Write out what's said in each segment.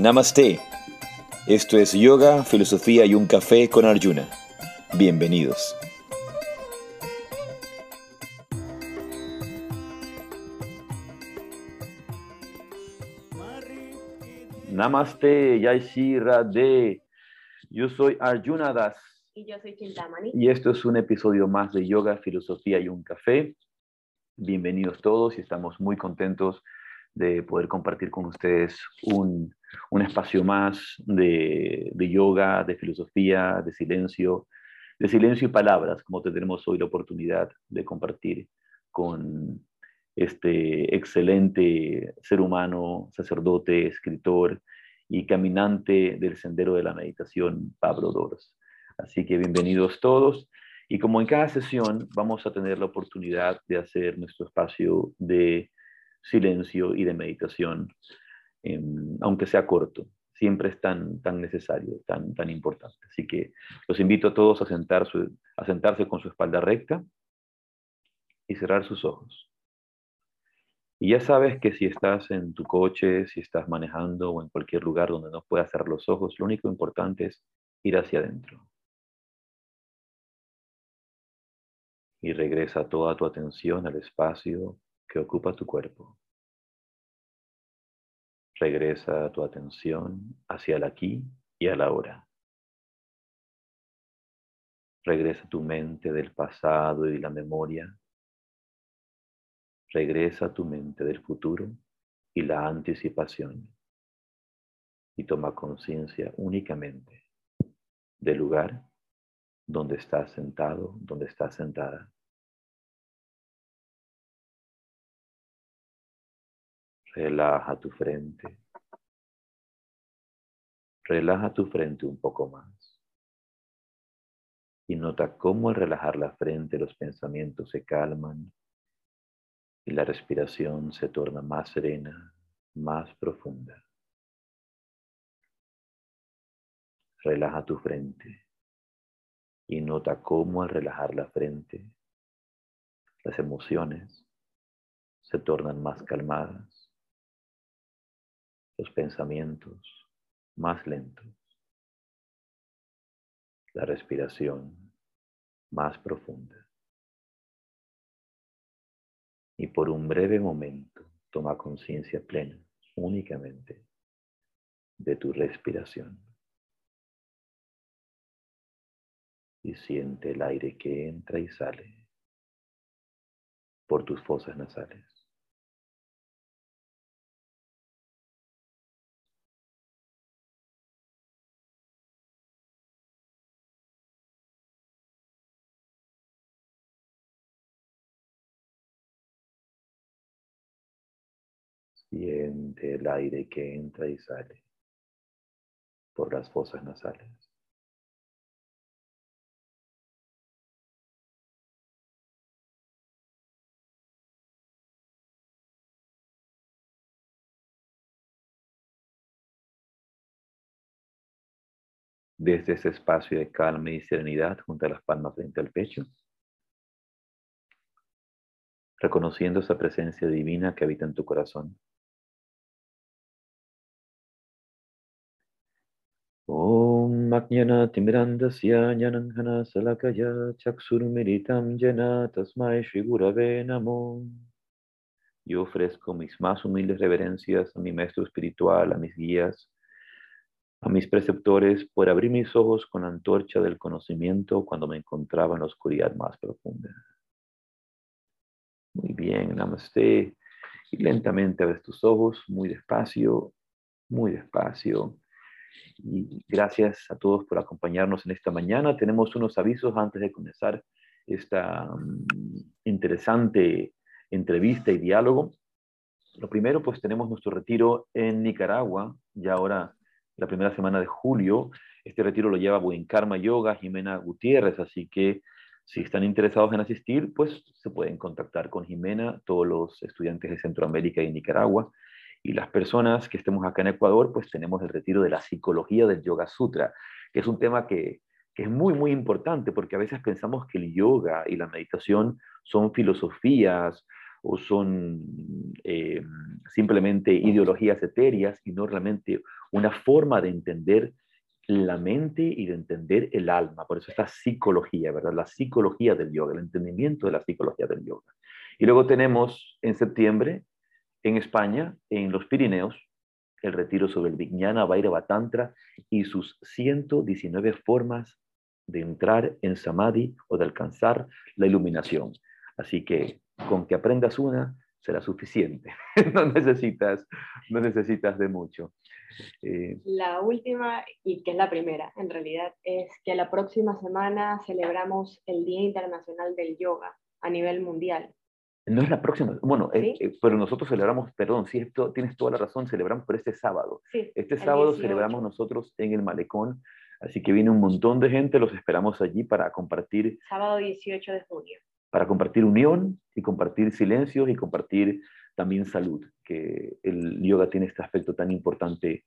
Namaste. Esto es Yoga, Filosofía y un Café con Arjuna. Bienvenidos. Namaste, Yaishi Radhe. Yo soy Arjuna Das. Y yo soy Chintamani. Y esto es un episodio más de Yoga, Filosofía y un Café. Bienvenidos todos y estamos muy contentos de poder compartir con ustedes un, un espacio más de, de, yoga, de filosofía, de silencio, de silencio y palabras, como tendremos hoy la oportunidad de compartir con este excelente ser humano, sacerdote, escritor y caminante del sendero de la meditación, Pablo Doros. Así que bienvenidos todos. Y como en cada sesión vamos a tener la oportunidad de hacer nuestro espacio de silencio y de meditación, eh, aunque sea corto. Siempre es tan, tan necesario, tan, tan importante. Así que los invito a todos a, sentarse, a sentarse con su espalda recta y cerrar sus ojos. Y ya sabes que si estás en tu coche, si estás manejando o en cualquier lugar donde no puedas cerrar los ojos, lo único importante es ir hacia adentro. Y regresa toda tu atención al espacio que ocupa tu cuerpo. Regresa tu atención hacia el aquí y a la hora. Regresa tu mente del pasado y la memoria. Regresa tu mente del futuro y la anticipación. Y toma conciencia únicamente del lugar donde estás sentado, donde estás sentada. Relaja tu frente. Relaja tu frente un poco más. Y nota cómo al relajar la frente los pensamientos se calman y la respiración se torna más serena, más profunda. Relaja tu frente y nota cómo al relajar la frente las emociones se tornan más calmadas, los pensamientos más lentos, la respiración más profunda. Y por un breve momento toma conciencia plena únicamente de tu respiración. y siente el aire que entra y sale por tus fosas nasales. Siente el aire que entra y sale por las fosas nasales. desde ese espacio de calma y serenidad junto a las palmas frente al pecho, reconociendo esa presencia divina que habita en tu corazón. Yo ofrezco mis más humildes reverencias a mi maestro espiritual, a mis guías, a mis preceptores por abrir mis ojos con la antorcha del conocimiento cuando me encontraba en la oscuridad más profunda. Muy bien, namaste. Y lentamente abres tus ojos, muy despacio, muy despacio. Y gracias a todos por acompañarnos en esta mañana. Tenemos unos avisos antes de comenzar esta um, interesante entrevista y diálogo. Lo primero, pues tenemos nuestro retiro en Nicaragua, ya ahora la primera semana de julio. Este retiro lo lleva Buen Karma Yoga, Jimena Gutiérrez, así que si están interesados en asistir, pues se pueden contactar con Jimena, todos los estudiantes de Centroamérica y Nicaragua. Y las personas que estemos acá en Ecuador, pues tenemos el retiro de la psicología del Yoga Sutra, que es un tema que, que es muy, muy importante, porque a veces pensamos que el yoga y la meditación son filosofías o son eh, simplemente ideologías etéreas y no realmente una forma de entender la mente y de entender el alma. Por eso esta psicología, ¿verdad? La psicología del yoga, el entendimiento de la psicología del yoga. Y luego tenemos en septiembre, en España, en los Pirineos, el retiro sobre el Vijnana Vairava Tantra y sus 119 formas de entrar en Samadhi o de alcanzar la iluminación. Así que con que aprendas una será suficiente. no, necesitas, no necesitas de mucho. Eh, la última, y que es la primera en realidad, es que la próxima semana celebramos el Día Internacional del Yoga a nivel mundial. No es la próxima, bueno, eh, eh, pero nosotros celebramos, perdón, sí, esto, tienes toda la razón, celebramos por este sábado. este sábado celebramos nosotros en el malecón, así que viene un montón de gente, los esperamos allí para compartir. Sábado 18 de junio. Para compartir unión y compartir silencios y compartir también salud, que el yoga tiene este aspecto tan importante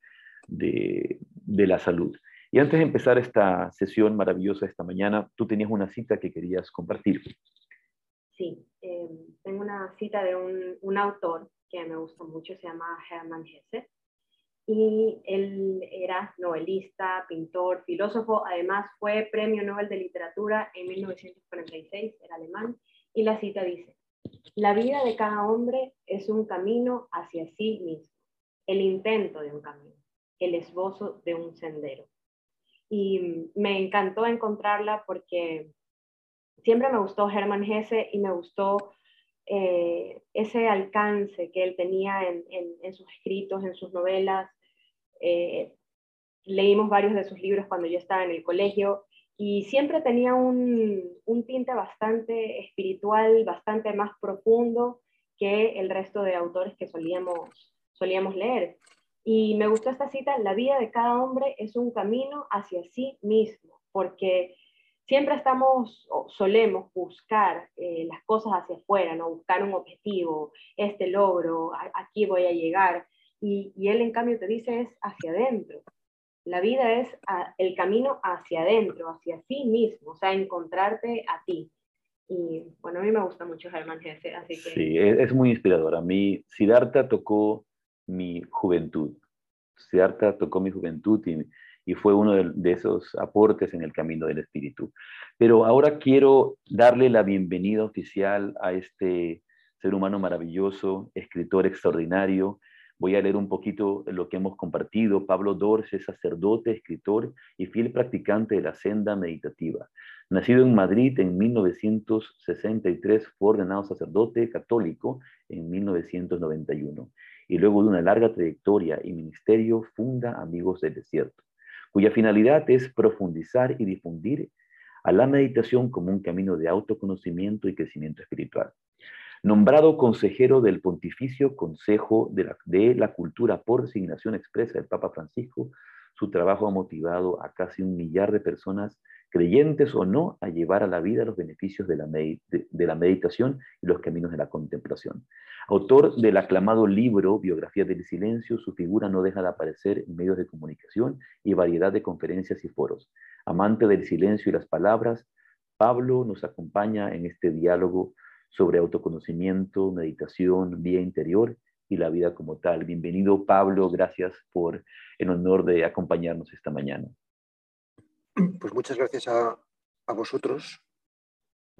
de, de la salud. Y antes de empezar esta sesión maravillosa esta mañana, tú tenías una cita que querías compartir. Sí, eh, tengo una cita de un, un, autor que me gusta mucho, se llama Hermann Hesse, y él era novelista, pintor, filósofo, además fue Premio Nobel de Literatura en 1946, era alemán, y la cita dice, la vida de cada hombre es un camino hacia sí mismo, el intento de un camino, el esbozo de un sendero. Y me encantó encontrarla porque siempre me gustó Hermann Hesse y me gustó eh, ese alcance que él tenía en, sus escritos, en sus novelas. Eh, leímos varios de sus libros cuando yo estaba en el colegio y siempre tenía un, un, tinte bastante espiritual, bastante más profundo que el resto de autores que solíamos, solíamos leer. Y me gustó esta cita, la vida de cada hombre es un camino hacia sí mismo, porque siempre estamos, solemos buscar eh, las cosas hacia afuera, ¿no? buscar un objetivo, este logro, aquí voy a llegar. Y, él en cambio te dice es hacia adentro. La vida es el camino hacia adentro, hacia sí mismo, o sea, encontrarte a ti. Y bueno, a mí me gusta mucho Germán Hesse, así que... Sí, es, muy inspirador. A mí, Siddhartha tocó mi juventud. Siddhartha tocó mi juventud y, y fue uno de, esos aportes en el camino del espíritu. Pero ahora quiero darle la bienvenida oficial a este ser humano maravilloso, escritor extraordinario, Voy a leer un poquito lo que hemos compartido. Pablo Dors sacerdote, escritor y fiel practicante de la senda meditativa. Nacido en Madrid en 1963, fue ordenado sacerdote católico en 1991 y luego de una larga trayectoria y ministerio funda Amigos del Desierto, cuya finalidad es profundizar y difundir a la meditación como un camino de autoconocimiento y crecimiento espiritual. Nombrado consejero del Pontificio Consejo de la, Cultura por designación expresa del Papa Francisco, su trabajo ha motivado a casi un millar de personas, creyentes o no, a llevar a la vida los beneficios de la, meditación y los caminos de la contemplación. Autor del aclamado libro Biografía del Silencio, su figura no deja de aparecer en medios de comunicación y variedad de conferencias y foros. Amante del silencio y las palabras, Pablo nos acompaña en este diálogo sobre autoconocimiento, meditación, vía interior y la vida como tal. Bienvenido Pablo, gracias por el honor de acompañarnos esta mañana. Pues muchas gracias a, vosotros.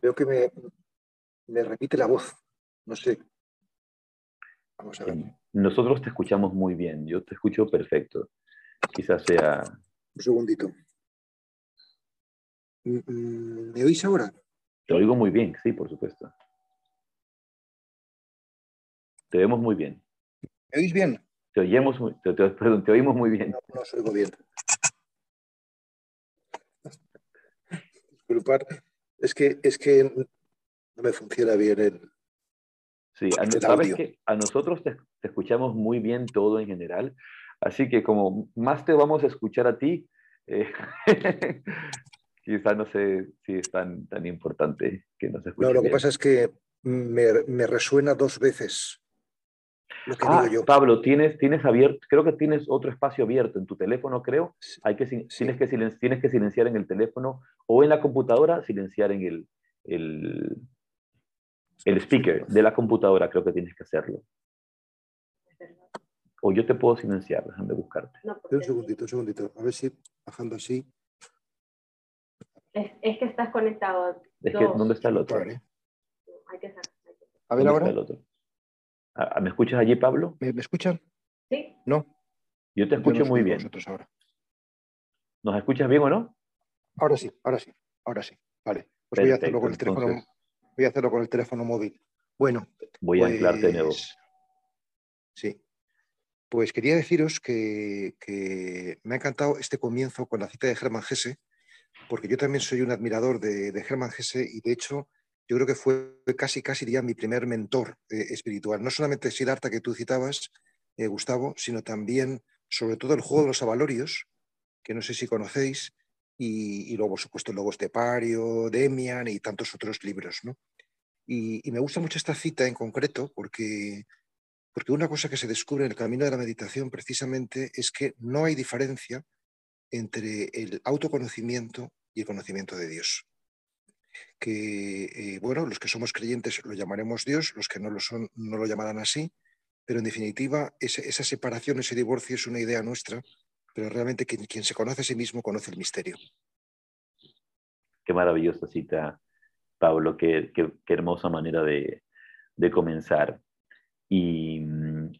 Veo que me, me repite la voz, no sé. Vamos a ver. Nosotros te escuchamos muy bien, yo te escucho perfecto. Quizás sea... Un segundito. Mm, mm, ¿Me oís ahora? Te oigo muy bien, sí, por supuesto. Te vemos muy bien. ¿Me oís bien? Te, oyemos, te, perdón, te oímos muy bien. No, no os oigo bien. Disculpar, es que, es que no me funciona bien el. Sí, a, sabes que a nosotros te, escuchamos muy bien todo en general, así que como más te vamos a escuchar a ti, eh, quizá no sé si es tan, tan importante que nos escuches. No, lo que pasa es que me, me resuena dos veces ah, Pablo, tienes, tienes abierto, creo que tienes otro espacio abierto en tu teléfono, creo. Hay que, tienes, que tienes que silenciar en el teléfono o en la computadora, silenciar en el... el... El speaker de la computadora creo que tienes que hacerlo. O yo te puedo silenciar, déjame buscarte. un segundito, un segundito. A ver si bajando así. Es, que estás conectado. Es que, ¿dónde está el otro? Hay que A ver ahora. Ah, ah, ¿Me escuchas allí, Pablo? ¿Me, escuchan? Sí. No. Yo te escucho muy bien. Ahora. ¿Nos escuchas bien o no? Ahora sí, ahora sí, ahora sí. Vale. Pues voy a hacerlo con el teléfono. Voy a hacerlo con el teléfono móvil. Bueno. Voy a anclarte de nuevo. Pues, sí. Pues quería deciros que, me ha encantado este comienzo con la cita de Germán Gese, porque yo también soy un admirador de, de Germán Gese y de hecho yo creo que fue casi, casi ya mi primer mentor eh, espiritual. No solamente Siddhartha que tú citabas, eh, Gustavo, sino también, sobre todo, el juego de los avalorios, que no sé si conocéis, y, luego, por supuesto, el lobo estepario, Demian y tantos otros libros. ¿no? Y, me gusta mucho esta cita en concreto porque, porque una cosa que se descubre en el camino de la meditación precisamente es que no hay diferencia entre el autoconocimiento y el conocimiento de Dios que, eh, bueno, los que somos creyentes lo llamaremos Dios, los que no lo son no lo llamarán así, pero en definitiva esa separación, ese divorcio es una idea nuestra, pero realmente quien, quien, se conoce a sí mismo conoce el misterio. Qué maravillosa cita, Pablo, qué, qué, hermosa manera de, de comenzar. Y mm,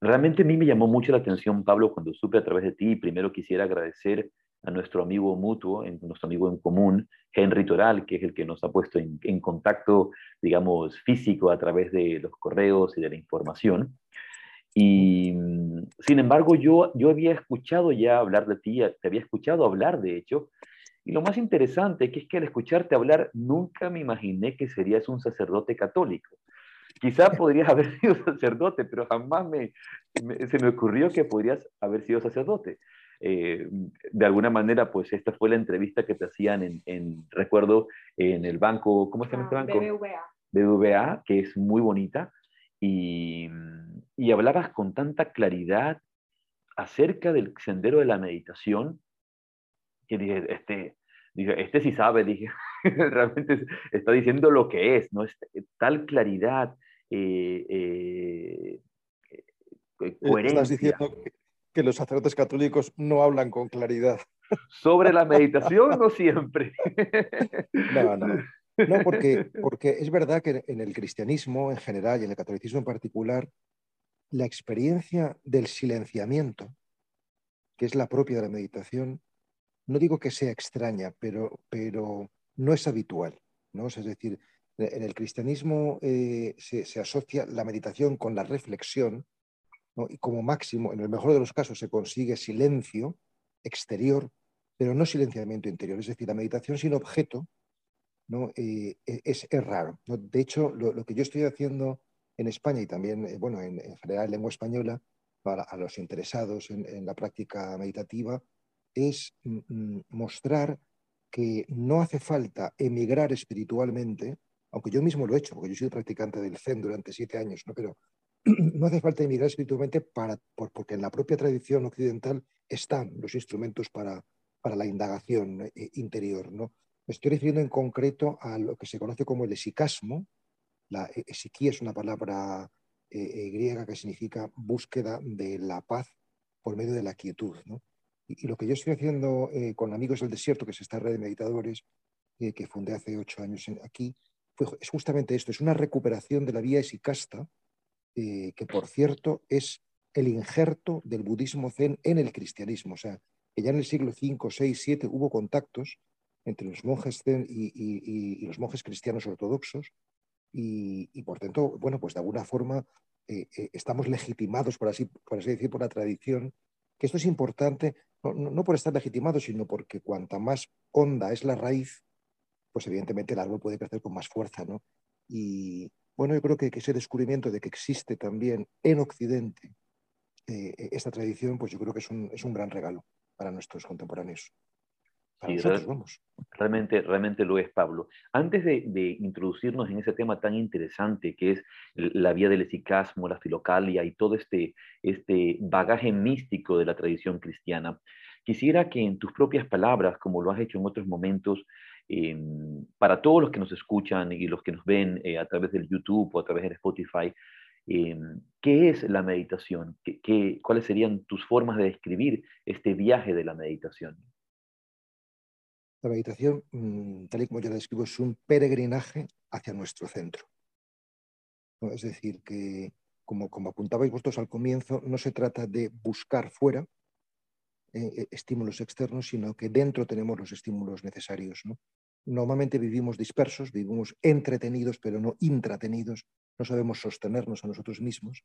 realmente a mí me llamó mucho la atención, Pablo, cuando supe a través de ti, primero quisiera agradecer a nuestro amigo mutuo, nuestro amigo en común, Henry Toral, que es el que nos ha puesto en, contacto, digamos, físico a través de los correos y de la información. Y mm, sin embargo, yo, yo había escuchado ya hablar de ti, te había escuchado hablar, de hecho, y lo más interesante que es que al escucharte hablar nunca me imaginé que serías un sacerdote católico. Quizá podrías haber sido sacerdote, pero jamás me, se me ocurrió que podrías haber sido sacerdote. Eh, de alguna manera, pues esta fue la entrevista que te hacían en, recuerdo, en el banco, ¿cómo se llama este ah, banco? BBVA. BBVA, que es muy bonita, y, y hablabas con tanta claridad acerca del sendero de la meditación, que dije, este, dije, este sí sabe, dije, realmente está diciendo lo que es, ¿no? Es, tal claridad, eh, eh, coherencia. Estás diciendo que los sacerdotes católicos no hablan con claridad. ¿Sobre la meditación no siempre? No, no. No, porque, porque es verdad que en el cristianismo en general y en el catolicismo en particular, la experiencia del silenciamiento, que es la propia de la meditación, no digo que sea extraña, pero, pero no es habitual. ¿no? Es decir, en el cristianismo eh, se, asocia la meditación con la reflexión, y como máximo, en el mejor de los casos, se consigue silencio exterior, pero no silenciamiento interior. Es decir, la meditación sin objeto ¿no? Eh, e, es, raro. De hecho, lo, que yo estoy haciendo en España y también eh, bueno, en, general en lengua española, para a los interesados en, la práctica meditativa, es mm, mm, mostrar que no hace falta emigrar espiritualmente, aunque yo mismo lo he hecho, porque yo soy practicante del Zen durante siete años, ¿no? pero no hace falta emigrar espiritualmente para, porque en la propia tradición occidental están los instrumentos para, para la indagación eh, interior. ¿no? Me estoy refiriendo en concreto a lo que se conoce como el esicasmo. La esiquía es una palabra eh, eh, griega que significa búsqueda de la paz por medio de la quietud. Y, lo que yo estoy haciendo con Amigos del Desierto, que es esta red de meditadores que fundé hace ocho años aquí, es justamente esto, es una recuperación de la vía esicasta, eh, que por cierto es el injerto del budismo zen en el cristianismo. O sea, que ya en el siglo V, VI, VII hubo contactos entre los monjes zen y, los monjes cristianos ortodoxos y, por tanto, bueno, pues de alguna forma eh, eh, estamos legitimados, por así, por así decir, por la tradición, que esto es importante, no, no, por estar legitimado, sino porque cuanta más honda es la raíz, pues evidentemente el árbol puede crecer con más fuerza, ¿no? Y, bueno, yo creo que, ese descubrimiento de que existe también en Occidente eh, esta tradición, pues yo creo que es un, es un gran regalo para nuestros contemporáneos. Sí, Realmente, realmente lo es, Pablo. Antes de, introducirnos en ese tema tan interesante que es la vía del esicasmo, la filocalia y todo este, este bagaje místico de la tradición cristiana, quisiera que en tus propias palabras, como lo has hecho en otros momentos, Em, para todos los que nos escuchan y los que nos ven a través del YouTube o a través de Spotify, em, ¿qué es la meditación? ¿Qué, cuáles serían tus formas de describir este viaje de la meditación? La meditación, mm, tal y como yo la describo, es un peregrinaje hacia nuestro centro. Es decir, que como, como apuntabais vosotros al comienzo, no se trata de buscar fuera eh, eh, estímulos externos, sino que dentro tenemos los estímulos necesarios. Normalmente vivimos dispersos, vivimos entretenidos, pero no intratenidos, no sabemos sostenernos a nosotros mismos.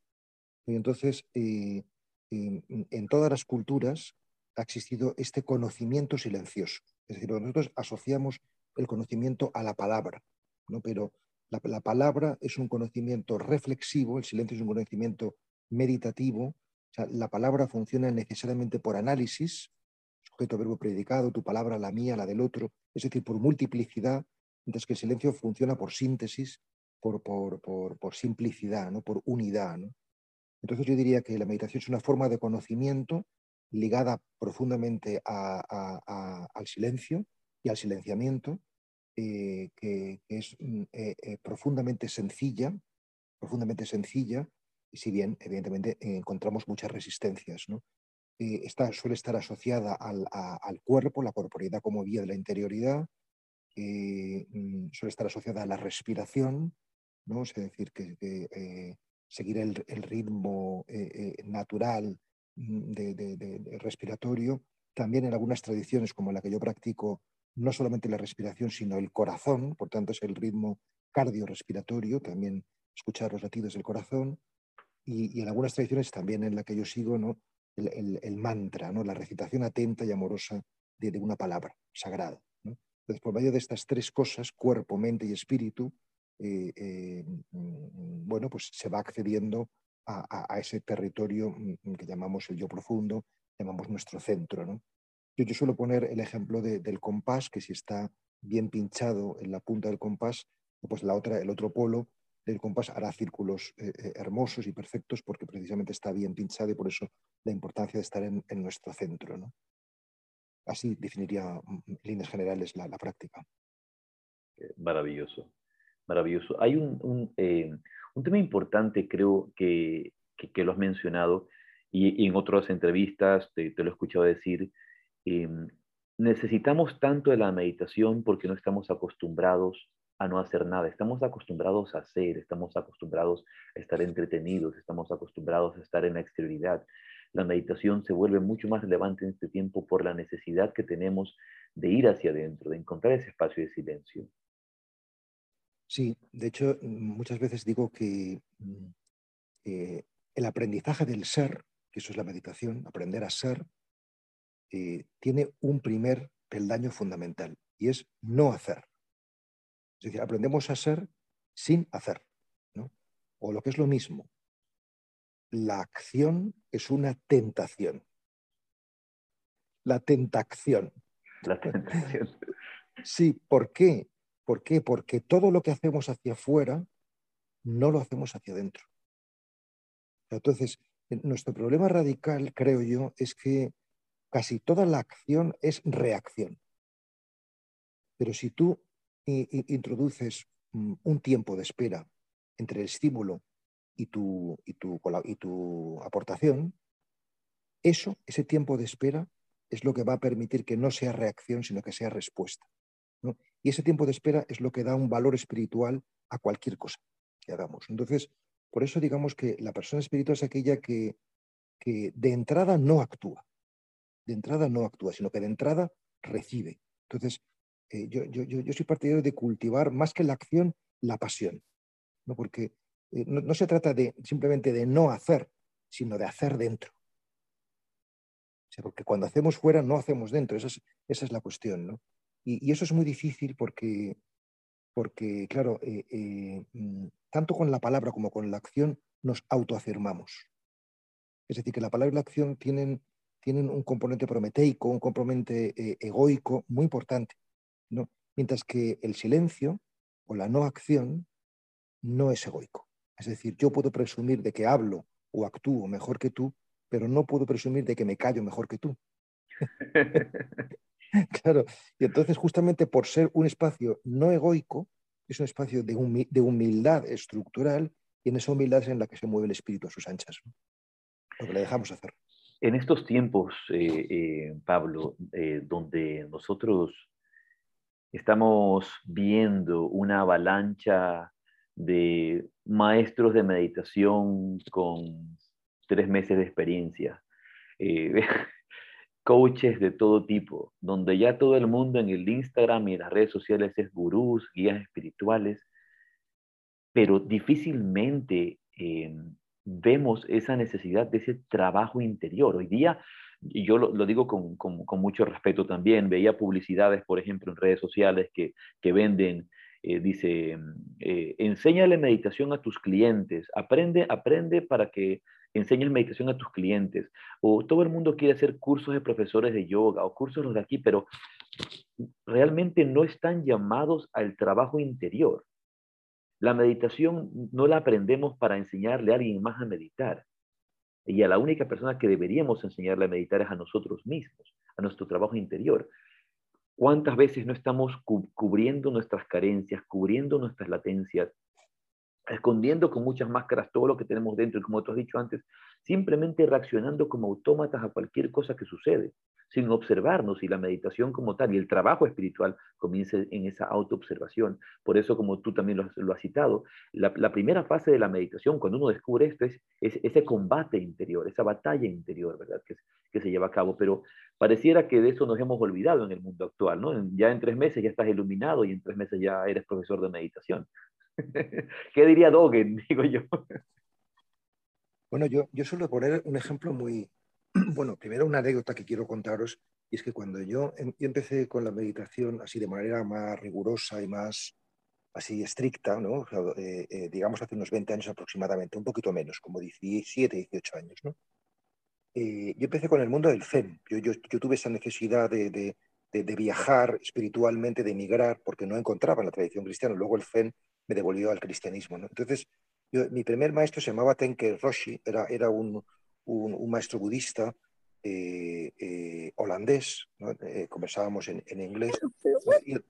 Y entonces, eh, en todas las culturas ha existido este conocimiento silencioso. Es decir, nosotros asociamos el conocimiento a la palabra, ¿no? pero la, palabra es un conocimiento reflexivo, el silencio es un conocimiento meditativo. la palabra funciona necesariamente por análisis, sujeto, verbo, predicado, tu palabra, la mía, la del otro, es decir, por multiplicidad, mientras que el silencio funciona por síntesis, por, por, simplicidad, ¿no? por unidad. Entonces yo diría que la meditación es una forma de conocimiento ligada profundamente al silencio y al silenciamiento, eh, que, es mm, eh, eh, profundamente sencilla, profundamente sencilla, y si bien evidentemente encontramos muchas resistencias. ¿no? Suele estar asociada al, cuerpo, la corporeidad como vía de la interioridad, mm, suele estar asociada a la respiración, ¿no? es decir, que, seguir el ritmo natural Mm, de, respiratorio. También en algunas tradiciones como la que yo practico, no solamente la respiración, sino el corazón, por tanto es el ritmo cardiorrespiratorio, también escuchar los latidos del corazón. Y, en algunas tradiciones también en la que yo sigo, el, mantra, ¿no? la recitación atenta y amorosa de, una palabra sagrada. Entonces, por medio de estas tres cosas, cuerpo, mente y espíritu, eh, eh, mm, bueno, pues se va accediendo a, ese territorio mm, mm, que llamamos el yo profundo, llamamos nuestro centro. ¿no? Yo, suelo poner el ejemplo del compás, que si está bien pinchado en la punta del compás, pues la otra, el otro polo del compás hará círculos eh, eh, hermosos y perfectos porque precisamente está bien pinchado y por eso la importancia de estar en, nuestro centro. ¿no? Así definiría mm, en líneas generales la, práctica. Maravilloso, maravilloso. Hay un, eh, un tema importante, creo que, que, lo has mencionado y, en otras entrevistas te, lo he escuchado decir, em, necesitamos tanto de la meditación porque no estamos acostumbrados a no hacer nada, estamos acostumbrados a hacer, estamos acostumbrados a estar entretenidos, estamos acostumbrados a estar en la exterioridad. La meditación se vuelve mucho más relevante en este tiempo por la necesidad que tenemos de ir hacia adentro, de encontrar ese espacio de silencio. Sí, de hecho, muchas veces digo que mm, eh, el aprendizaje del ser, que eso es la meditación, aprender a ser, eh, tiene un primer peldaño fundamental y es no hacer. Es decir, aprendemos a ser sin hacer. O lo que es lo mismo, la acción es una tentación. La tentación. La tentación. Sí, ¿por qué? ¿Por qué? Porque todo lo que hacemos hacia afuera no lo hacemos hacia adentro. Entonces, nuestro problema radical, creo yo, es que casi toda la acción es reacción. Pero si tú introduces mm, un tiempo de espera entre el estímulo y tu, y tu, y tu aportación, eso, ese tiempo de espera, es lo que va a permitir que no sea reacción, sino que sea respuesta. Y ese tiempo de espera es lo que da un valor espiritual a cualquier cosa que hagamos. Entonces, por eso digamos que la persona espiritual es aquella que, de entrada no actúa, de entrada no actúa, sino que de entrada recibe. Entonces, eh, yo, soy partidario de cultivar más que la acción, la pasión, ¿no? porque eh, no, se trata de simplemente de no hacer, sino de hacer dentro. porque cuando hacemos fuera, no hacemos dentro, esa es, esa es la cuestión. ¿no? Y, eso es muy difícil porque, porque claro, eh, eh, mm, tanto con la palabra como con la acción nos autoafirmamos. Es decir, que la palabra y la acción tienen, tienen un componente prometeico, un componente eh, egoico muy importante. ¿no? Mientras que el silencio o la no acción no es egoico. Es decir, yo puedo presumir de que hablo o actúo mejor que tú, pero no puedo presumir de que me callo mejor que tú. claro, y entonces justamente por ser un espacio no egoico, es un espacio de, humildad estructural y en esa humildad es en la que se mueve el espíritu a sus anchas, lo que le dejamos hacer. En estos tiempos, eh, eh, Pablo, eh, donde nosotros estamos viendo una avalancha de maestros de meditación con tres meses de experiencia, coaches de todo tipo, donde ya todo el mundo en el Instagram y las redes sociales es gurús, guías espirituales, pero difícilmente vemos esa necesidad de ese trabajo interior. Hoy día, y yo lo, digo con, mucho respeto también, veía publicidades, por ejemplo, en redes sociales que, venden, eh, dice, eh, enséñale meditación a tus clientes, aprende, aprende para que enseñes meditación a tus clientes. O todo el mundo quiere hacer cursos de profesores de yoga o cursos de aquí, pero realmente no están llamados al trabajo interior. La meditación no la aprendemos para enseñarle a alguien más a meditar. Y a la única persona que deberíamos enseñarle a meditar es a nosotros mismos, a nuestro trabajo interior. ¿Cuántas veces no estamos cubriendo nuestras carencias, cubriendo nuestras latencias, escondiendo con muchas máscaras todo lo que tenemos dentro y como tú has dicho antes, simplemente reaccionando como autómatas a cualquier cosa que sucede? sin observarnos y la meditación como tal y el trabajo espiritual comienza en esa autoobservación. Por eso, como tú también lo has, citado, la, primera fase de la meditación, cuando uno descubre esto, es, ese combate interior, esa batalla interior, ¿verdad? Que, que se lleva a cabo. Pero pareciera que de eso nos hemos olvidado en el mundo actual, ¿no? Ya en tres meses ya estás iluminado y en tres meses ya eres profesor de meditación. ¿Qué diría Dogen, digo yo? Bueno, yo, yo suelo poner un ejemplo muy, Bueno, primero una anécdota que quiero contaros, y es que cuando yo, em, empecé con la meditación así de manera más rigurosa y más así estricta, ¿no? Eh, eh, digamos hace unos 20 años aproximadamente, un poquito menos, como 17, 18 años, ¿no? Eh, yo empecé con el mundo del Zen. Yo, yo, yo tuve esa necesidad de, de, de, viajar espiritualmente, de emigrar, porque no encontraba en la tradición cristiana. Luego el Zen me devolvió al cristianismo. ¿no? Entonces, yo, mi primer maestro se llamaba Tenke Roshi, era, era un, un, maestro budista eh, eh, holandés, eh, conversábamos en, inglés.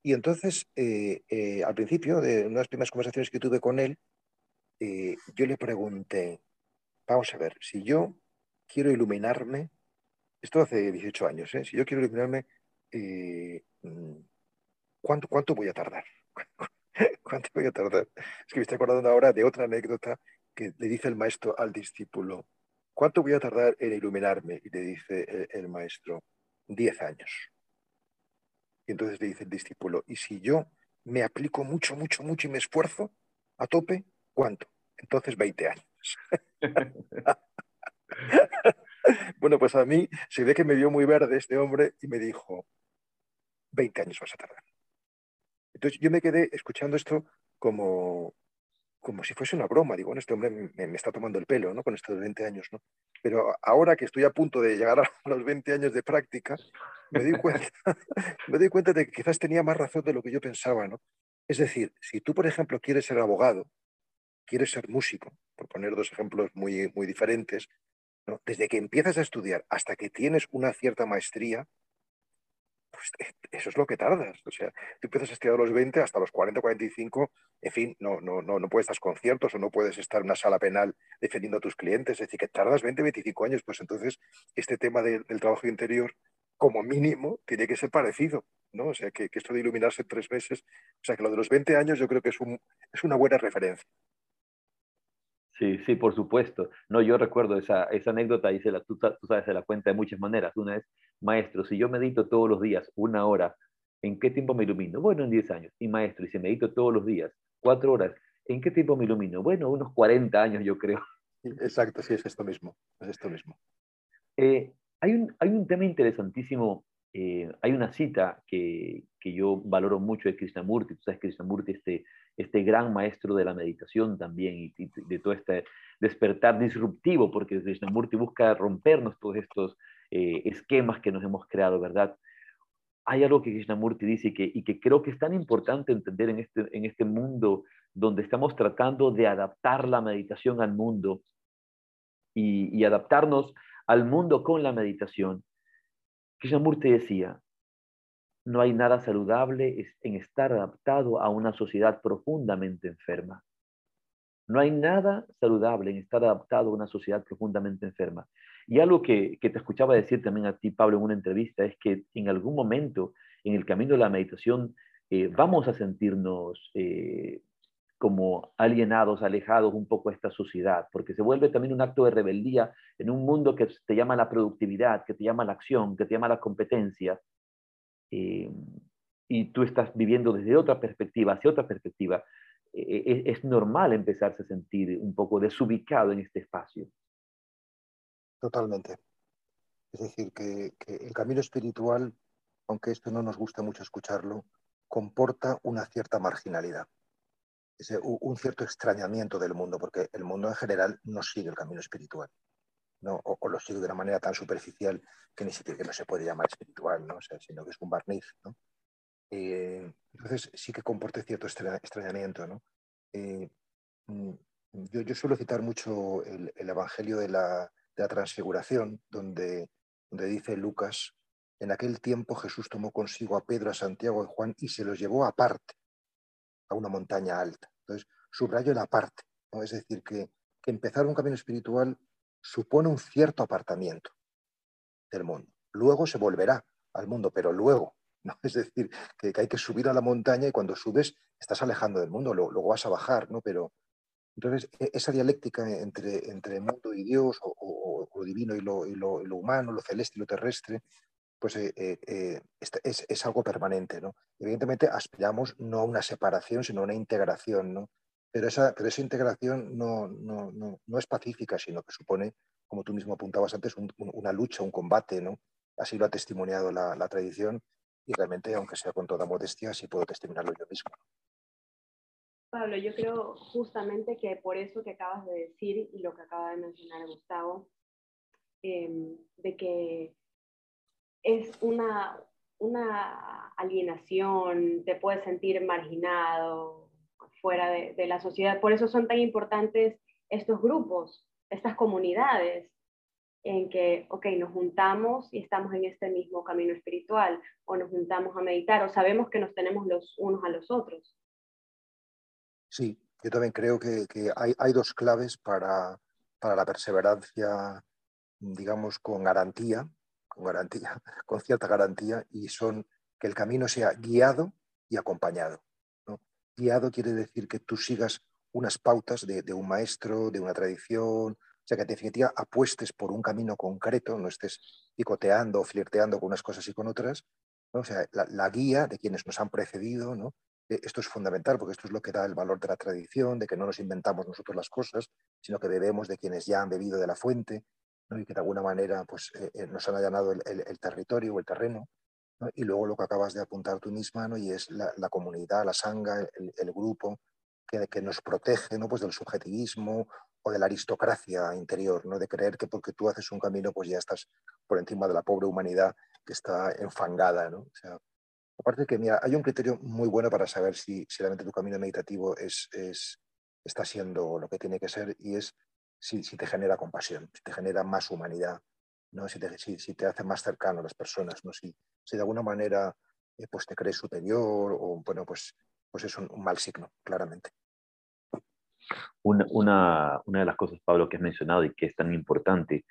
Y, entonces, al principio de unas primeras conversaciones que tuve con él, yo le pregunté, vamos a ver, si yo quiero iluminarme, esto hace 18 años, si yo quiero iluminarme, mm, ¿cuánto, ¿cuánto voy a tardar? ¿Cuánto voy a tardar? Es que me estoy acordando ahora de otra anécdota que le dice el maestro al discípulo, ¿cuánto voy a tardar en iluminarme? Y le dice el, maestro, 10 años. Y entonces le dice el discípulo, ¿y si yo me aplico mucho, mucho, mucho y me esfuerzo a tope, cuánto? Entonces 20 años. bueno, pues a mí se ve que me vio muy verde este hombre y me dijo, 20 años vas a tardar. Entonces yo me quedé escuchando esto como, como si fuese una broma. Digo, bueno, este hombre me, está tomando el pelo, ¿no? Con estos 20 años, ¿no? Pero ahora que estoy a punto de llegar a los 20 años de práctica, me doy cuenta, me doy cuenta de que quizás tenía más razón de lo que yo pensaba, ¿no? Es decir, si tú, por ejemplo, quieres ser abogado, quieres ser músico, por poner dos ejemplos muy, muy diferentes, desde que empiezas a estudiar hasta que tienes una cierta maestría, pues eso es lo que tardas. O sea, tú empiezas a estudiar a los 20 hasta los 40, 45, en fin, no, no, no, no puedes estar conciertos o no puedes estar en una sala penal defendiendo a tus clientes. Es decir, que tardas 20, 25 años. Pues entonces, este tema del trabajo interior, como mínimo, tiene que ser parecido. ¿no? O sea, que, esto de iluminarse tres meses, o sea, que lo de los 20 años yo creo que es, un, es una buena referencia. Sí, sí, por supuesto. No, yo recuerdo esa, esa anécdota y se la, tú, tú, sabes, se la cuenta de muchas maneras. Una es, maestro, si yo medito todos los días una hora, ¿en qué tiempo me ilumino? Bueno, en 10 años. Y maestro, y si medito todos los días cuatro horas, ¿en qué tiempo me ilumino? Bueno, unos 40 años yo creo. Exacto, sí, es esto mismo. Es esto mismo. Eh, hay, un, hay un tema interesantísimo eh, hay una cita que, que, yo valoro mucho de Krishnamurti, tú sabes Krishnamurti, este, este gran maestro de la meditación también y, de todo este despertar disruptivo, porque Krishnamurti busca rompernos todos estos eh, esquemas que nos hemos creado, ¿verdad? Hay algo que Krishnamurti dice y que, y que creo que es tan importante entender en este, en este mundo donde estamos tratando de adaptar la meditación al mundo y, y adaptarnos al mundo con la meditación Krishnamurti decía, no hay nada saludable en estar adaptado a una sociedad profundamente enferma. No hay nada saludable en estar adaptado a una sociedad profundamente enferma. Y algo que, te escuchaba decir también a ti, Pablo, en una entrevista, es que en algún momento en el camino de la meditación eh, vamos a sentirnos eh, como alienados, alejados un poco de esta sociedad, porque se vuelve también un acto de rebeldía en un mundo que te llama la productividad, que te llama la acción, que te llama la competencia, eh, y tú estás viviendo desde otra perspectiva, hacia otra perspectiva, eh, eh, es, normal empezarse a sentir un poco desubicado en este espacio. Totalmente. Es decir, que, el camino espiritual, aunque esto no nos gusta mucho escucharlo, comporta una cierta marginalidad, un cierto extrañamiento del mundo, porque el mundo en general no sigue el camino espiritual. ¿No? O, lo sigue de una manera tan superficial que ni siquiera no se puede llamar espiritual, ¿no? sino que es un barniz. ¿no? Eh, entonces sí que comporta cierto extrañamiento. ¿no? Eh, mm, yo, yo, suelo citar mucho el, Evangelio de la, de la, Transfiguración, donde, donde dice Lucas, en aquel tiempo Jesús tomó consigo a Pedro, a Santiago y Juan y se los llevó aparte, a una montaña alta. Entonces, subrayo el aparte, ¿no? es decir, que, que empezar un camino espiritual supone un cierto apartamiento del mundo. Luego se volverá al mundo, pero luego, ¿no? Es decir, que, hay que subir a la montaña y cuando subes estás alejando del mundo, luego, vas a bajar, ¿no? Pero entonces e, esa dialéctica entre, entre mundo y Dios, o, lo divino y lo, y, lo, humano, lo celeste y lo terrestre, pues eh, eh, eh, es, es, algo permanente, ¿no? Evidentemente aspiramos no a una separación, sino a una integración, ¿no? Pero esa, pero esa integración no, no, no, no, es pacífica, sino que supone, como tú mismo apuntabas antes, una lucha, un combate. ¿no? Así lo ha testimoniado la, tradición y realmente, aunque sea con toda modestia, sí puedo testimoniarlo yo mismo. Pablo, yo creo justamente que por eso que acabas de decir y lo que acaba de mencionar Gustavo, em, de que es una, una alienación, te puedes sentir marginado, fuera de, la sociedad. Por eso son tan importantes estos grupos, estas comunidades, en que, ok, nos juntamos y estamos en este mismo camino espiritual, o nos juntamos a meditar, o sabemos que nos tenemos los unos a los otros. Sí, yo también creo que, hay, hay, dos claves para, para la perseverancia, digamos, con garantía, con garantía, con cierta garantía, y son que el camino sea guiado y acompañado. Guiado quiere decir que tú sigas unas pautas de, un maestro, de una tradición, o sea, que en definitiva apuestes por un camino concreto, no estés picoteando o flirteando con unas cosas y con otras. O sea, la, guía de quienes nos han precedido, ¿no? E, esto es fundamental porque esto es lo que da el valor de la tradición, de que no nos inventamos nosotros las cosas, sino que bebemos de quienes ya han bebido de la fuente y que de alguna manera pues, eh, eh, nos han allanado el, el territorio o el terreno. Y luego lo que acabas de apuntar tú misma, ¿no? y es la, comunidad, la sanga, el, grupo que, que, nos protege ¿no? pues del subjetivismo o de la aristocracia interior, ¿no? de creer que porque tú haces un camino pues ya estás por encima de la pobre humanidad que está enfangada. ¿no? O sea, aparte que mira, hay un criterio muy bueno para saber si, realmente tu camino meditativo es, es, está siendo lo que tiene que ser y es si, si te genera compasión, si te genera más humanidad, ¿no? si, te, si, te hace más cercano a las personas, ¿no? si, si de alguna manera eh, pues te crees superior o bueno, pues, pues es un, mal signo, claramente. Una, una, una, de las cosas, Pablo, que has mencionado y que es tan importante,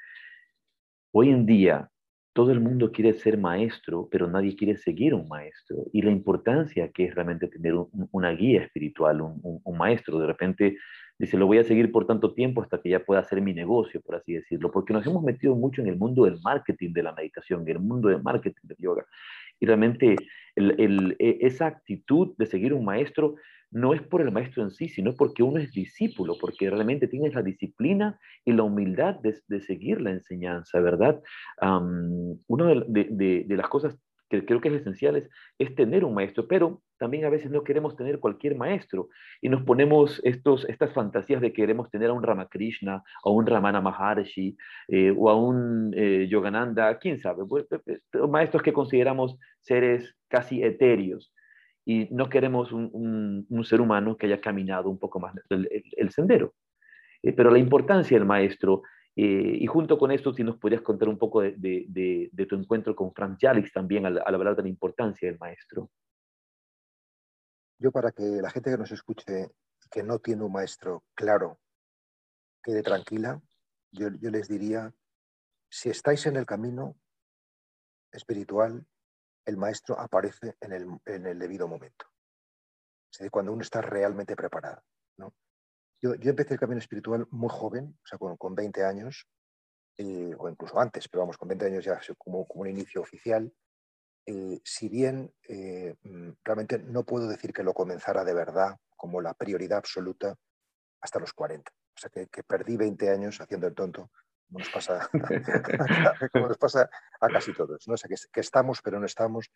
hoy en día todo el mundo quiere ser maestro, pero nadie quiere seguir un maestro. Y la importancia que es realmente tener una guía espiritual, un, un, maestro, de repente dice, lo voy a seguir por tanto tiempo hasta que ya pueda hacer mi negocio, por así decirlo, porque nos hemos metido mucho en el mundo del marketing de la meditación, en el mundo del marketing del yoga. Y realmente e, esa actitud de seguir un maestro no es por el maestro en sí, sino porque uno es discípulo, porque realmente tienes la disciplina y la humildad de, seguir la enseñanza, ¿verdad? una de, las cosas que creo que es esencial es, tener un maestro, pero también a veces no queremos tener cualquier maestro y nos ponemos estos, estas fantasías de que queremos tener a un Ramakrishna, o un Ramana Maharshi, eh, o a un eh, Yogananda, quién sabe, pues, maestros que consideramos seres casi etéreos y no queremos un, ser humano que haya caminado un poco más el, el, sendero. Eh, pero la importancia del maestro Eh, y junto con esto, si nos podrías contar un poco de, tu encuentro con Frank Jalix también al, hablar de la importancia del maestro. Yo para que la gente que nos escuche que no tiene un maestro claro quede tranquila, yo, les diría, si estáis en el camino espiritual, el maestro aparece en el, debido momento. Es cuando uno está realmente preparado. Yo, empecé el camino espiritual muy joven, o sea, con, 20 años, eh, o incluso antes, pero vamos, con 20 años ya como, como un inicio oficial. Eh, si bien eh, mm, realmente no puedo decir que lo comenzara de verdad como la prioridad absoluta hasta los 40. O sea, que, perdí 20 años haciendo el tonto, como nos pasa, como nos pasa a casi todos. ¿no? O sea, que, estamos, pero no estamos.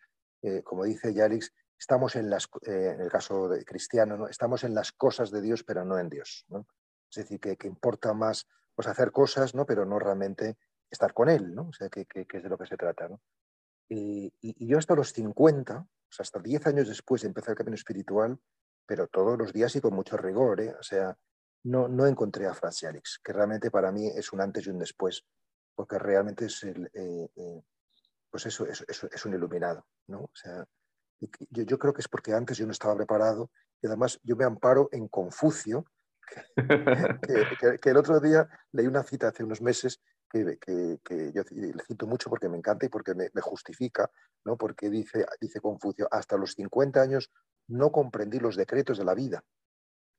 como dice Yarix, estamos en las, eh, en el caso de cristiano, ¿no? estamos en las cosas de Dios, pero no en Dios. Es decir, que, importa más pues, hacer cosas, ¿no? pero no realmente estar con Él, ¿no? o sea, que, es de lo que se trata. Y, yo hasta los 50, o sea, hasta 10 años después de empezar el camino espiritual, pero todos los días y con mucho rigor, ¿eh? o sea, no, no encontré a Franz Alex, que realmente para mí es un antes y un después, porque realmente es el, eh, pues eso, es, es, un iluminado, ¿no? O sea, yo, creo que es porque antes yo no estaba preparado y además yo me amparo en Confucio, que, el otro día leí una cita hace unos meses que, yo le cito mucho porque me encanta y porque me, justifica, ¿no? porque dice, dice Confucio, hasta los 50 años no comprendí los decretos de la vida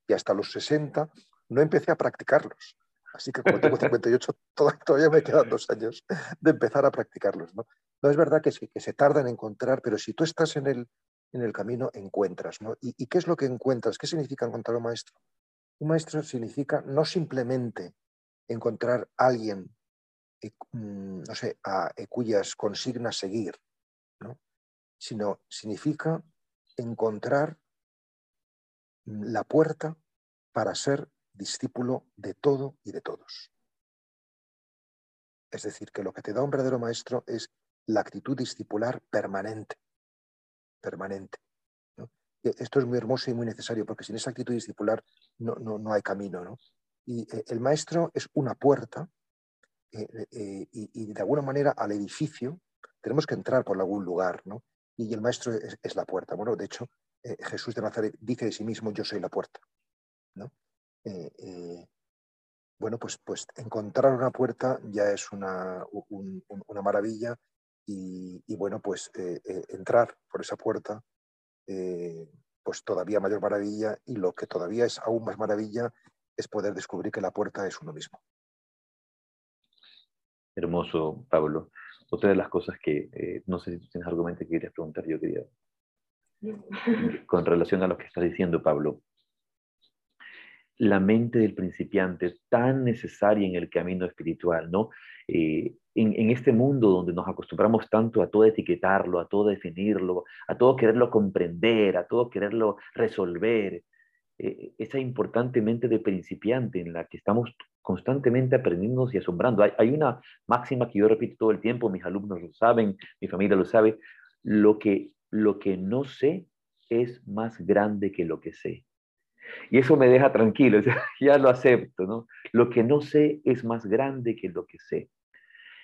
y hasta los 60 no empecé a practicarlos. Así que como tengo 58, todavía me quedan dos años de empezar a practicarlos. ¿no? No es verdad que se, que se tarda en encontrar, pero si tú estás en el, en el camino, encuentras. ¿no? ¿Y, qué es lo que encuentras? ¿Qué significa encontrar un maestro? Un maestro significa no simplemente encontrar a alguien, eh, mm, no sé, a, eh, cuyas consignas seguir, ¿no? sino significa encontrar la puerta para ser discípulo de todo y de todos. Es decir, que lo que te da un verdadero maestro es la actitud discipular permanente, permanente. Esto es muy hermoso y muy necesario, porque sin esa actitud discipular no, no, hay camino. Y eh, el maestro es una puerta eh, eh, y, de alguna manera al edificio tenemos que entrar por algún lugar, ¿no? Y el maestro es, la puerta. Bueno, de hecho, Jesús de Nazaret dice de sí mismo, yo soy la puerta. Bueno, pues, pues encontrar una puerta ya es una, una maravilla y, bueno, pues eh, eh, entrar por esa puerta, eh, pues todavía mayor maravilla y lo que todavía es aún más maravilla es poder descubrir que la puerta es uno mismo. Hermoso, Pablo. Otra de las cosas que, no sé si tienes algo que querías preguntar, yo quería, con relación a lo que estás diciendo, Pablo, la mente del principiante tan necesaria en el camino espiritual, ¿no? Eh, en, este mundo donde nos acostumbramos tanto a todo etiquetarlo, a todo definirlo, a todo quererlo comprender, a todo quererlo resolver, eh, esa importante mente de principiante en la que estamos constantemente aprendiendo y asombrando. Hay, hay, una máxima que yo repito todo el tiempo, mis alumnos lo saben, mi familia lo sabe, lo que, lo que no sé es más grande que lo que sé. Y eso me deja tranquilo, ya lo acepto, ¿no? Lo que no sé es más grande que lo que sé.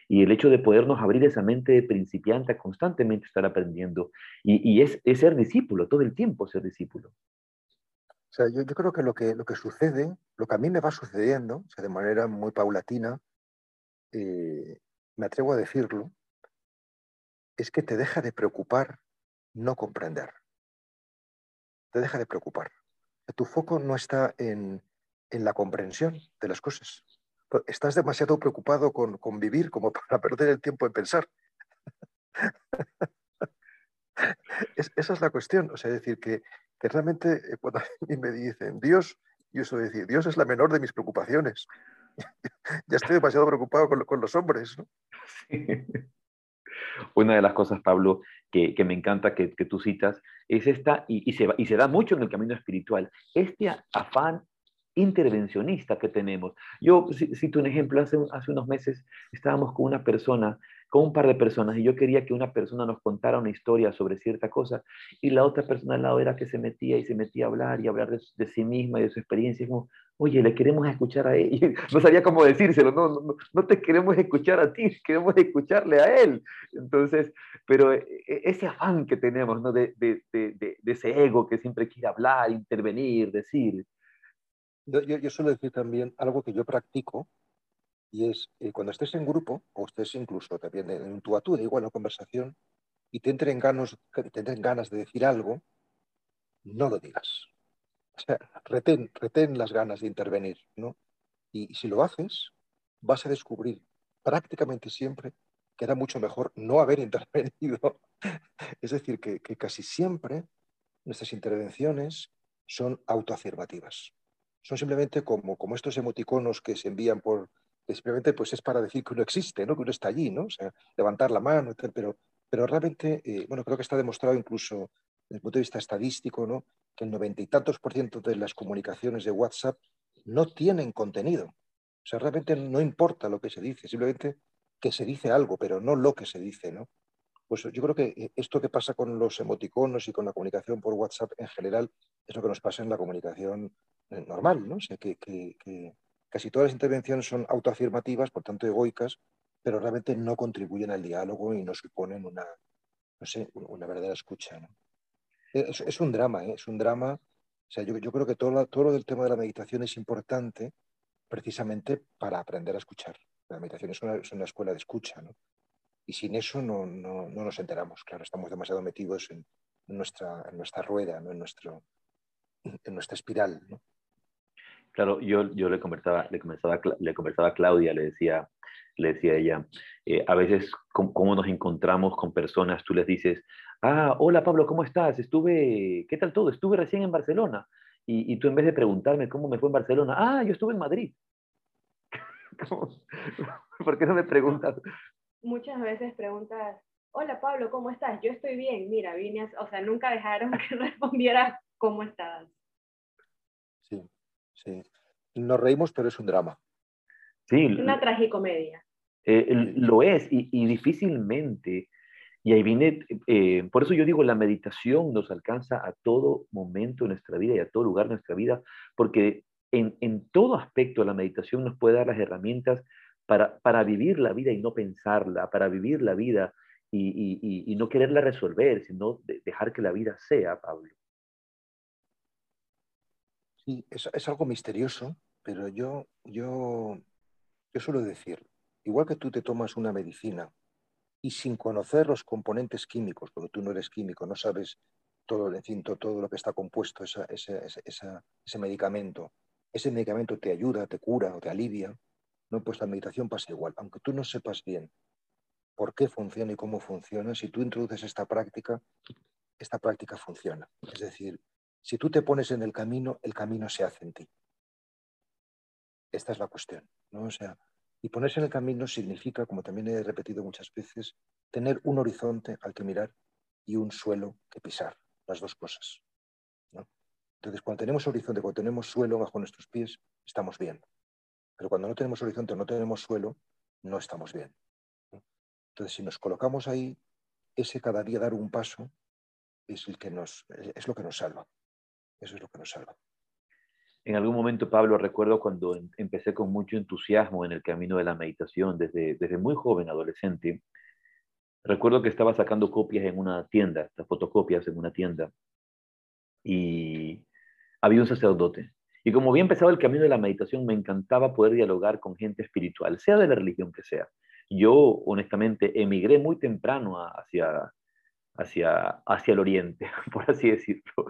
Y el hecho de podernos abrir esa mente de principiante a constantemente estar aprendiendo y, es, ser discípulo, todo el tiempo ser discípulo. O sea, yo, creo que lo, que lo que sucede, lo que a mí me va sucediendo, o sea, de manera muy paulatina, eh, me atrevo a decirlo, es que te deja de preocupar no comprender. Te deja de preocupar tu foco no está en, la comprensión de las cosas. Estás demasiado preocupado con, vivir como para perder el tiempo en pensar. esa es la cuestión. O sea, decir que, realmente eh, cuando a mí me dicen Dios, yo suelo decir, Dios es la menor de mis preocupaciones. ya estoy demasiado preocupado con, los hombres. Una de las cosas, Pablo, que, me encanta que, tú citas, es esta, y, se, y se da mucho en el camino espiritual, este afán intervencionista que tenemos. Yo cito un ejemplo, hace, hace unos meses estábamos con una persona con un par de personas y yo quería que una persona nos contara una historia sobre cierta cosa y la otra persona al lado era que se metía y se metía a hablar y hablar de, sí misma y de su experiencia. Y como, oye, le queremos escuchar a él. no sabía cómo decírselo, no, no, no te queremos escuchar a ti, queremos escucharle a él. Entonces, pero e, e, ese afán que tenemos, ¿no? De, de, de, de ese ego que siempre quiere hablar, intervenir, decir. Yo, yo, yo suelo decir también algo que yo practico, y es eh, cuando estés en grupo, o estés incluso también en tu a tú, igual en conversación, y te entren, ganas, te entren ganas de decir algo, no lo digas. O sea, retén, retén las ganas de intervenir, ¿no? Y, si lo haces, vas a descubrir prácticamente siempre que era mucho mejor no haber intervenido. es decir, que, casi siempre nuestras intervenciones son autoafirmativas. Son simplemente como, como estos emoticonos que se envían por, simplemente pues es para decir que uno existe, ¿no? que uno está allí, ¿no? levantar la mano, pero, pero realmente, eh, bueno, creo que está demostrado incluso desde el punto de vista estadístico, ¿no? Que el noventa y tantos por ciento de las comunicaciones de WhatsApp no tienen contenido. O sea, realmente no importa lo que se dice, simplemente que se dice algo, pero no lo que se dice, ¿no? Pues yo creo que eh, esto que pasa con los emoticonos y con la comunicación por WhatsApp en general es lo que nos pasa en la comunicación eh, normal, ¿no? O sea, que, Casi todas las intervenciones son autoafirmativas, por tanto egoicas, pero realmente no contribuyen al diálogo y no suponen una, no sé, una verdadera escucha. Es, un drama, ¿eh? es un drama. O sea, yo, creo que todo, todo lo del tema de la meditación es importante precisamente para aprender a escuchar. La meditación es una, escuela de escucha, ¿no? Y sin eso no, nos enteramos, claro, estamos demasiado metidos en, nuestra, en nuestra rueda, ¿no? en, nuestro, en nuestra espiral. ¿no? Claro, yo, yo le, conversaba, le, conversaba, le conversaba a Claudia, le decía, le decía ella, eh, a veces cómo nos encontramos con personas, tú les dices, ah, hola Pablo, ¿cómo estás? Estuve, ¿qué tal todo? Estuve recién en Barcelona. Y, y tú en vez de preguntarme cómo me fue en Barcelona, ah, yo estuve en Madrid. ¿Por qué no me preguntas? Muchas veces preguntas, hola Pablo, ¿cómo estás? Yo estoy bien, mira, vine, o sea, nunca dejaron que respondiera cómo estabas. Sí. Nos reímos, pero es un drama. Sí. Una tragicomedia. Eh, lo es, y, difícilmente, y ahí viene, eh, por eso yo digo, la meditación nos alcanza a todo momento de nuestra vida y a todo lugar de nuestra vida, porque en, todo aspecto la meditación nos puede dar las herramientas para, para vivir la vida y no pensarla, para vivir la vida y, y no quererla resolver, sino dejar que la vida sea, Pablo. Sí, es, algo misterioso, pero yo, yo, yo suelo decir, igual que tú te tomas una medicina y sin conocer los componentes químicos, porque tú no eres químico, no sabes todo, el cinto, todo lo que está compuesto ese, medicamento, ese medicamento te ayuda, te cura o te alivia, ¿no? pues la meditación pasa igual. Aunque tú no sepas bien por qué funciona y cómo funciona, si tú introduces esta práctica, esta práctica funciona. Es decir, si tú te pones en el camino, el camino se hace en ti. Esta es la cuestión, ¿no? Sea, y ponerse en el camino significa, como también he repetido muchas veces, tener un horizonte al que mirar y un suelo que pisar, las dos cosas. Entonces, cuando tenemos horizonte, cuando tenemos suelo bajo nuestros pies, estamos bien. Pero cuando no tenemos horizonte, no tenemos suelo, no estamos bien. Entonces, si nos colocamos ahí, ese cada día dar un paso es, el que nos, es lo que nos salva. Eso es lo que nos salva. En algún momento, Pablo, recuerdo cuando em, empecé con mucho entusiasmo en el camino de la meditación, desde, desde muy joven, adolescente, recuerdo que estaba sacando copias en una tienda, las fotocopias en una tienda, y había un sacerdote. Y como había empezado el camino de la meditación, me encantaba poder dialogar con gente espiritual, sea de la religión que sea. Yo, honestamente, emigré muy temprano hacia, hacia, hacia el oriente, por así decirlo.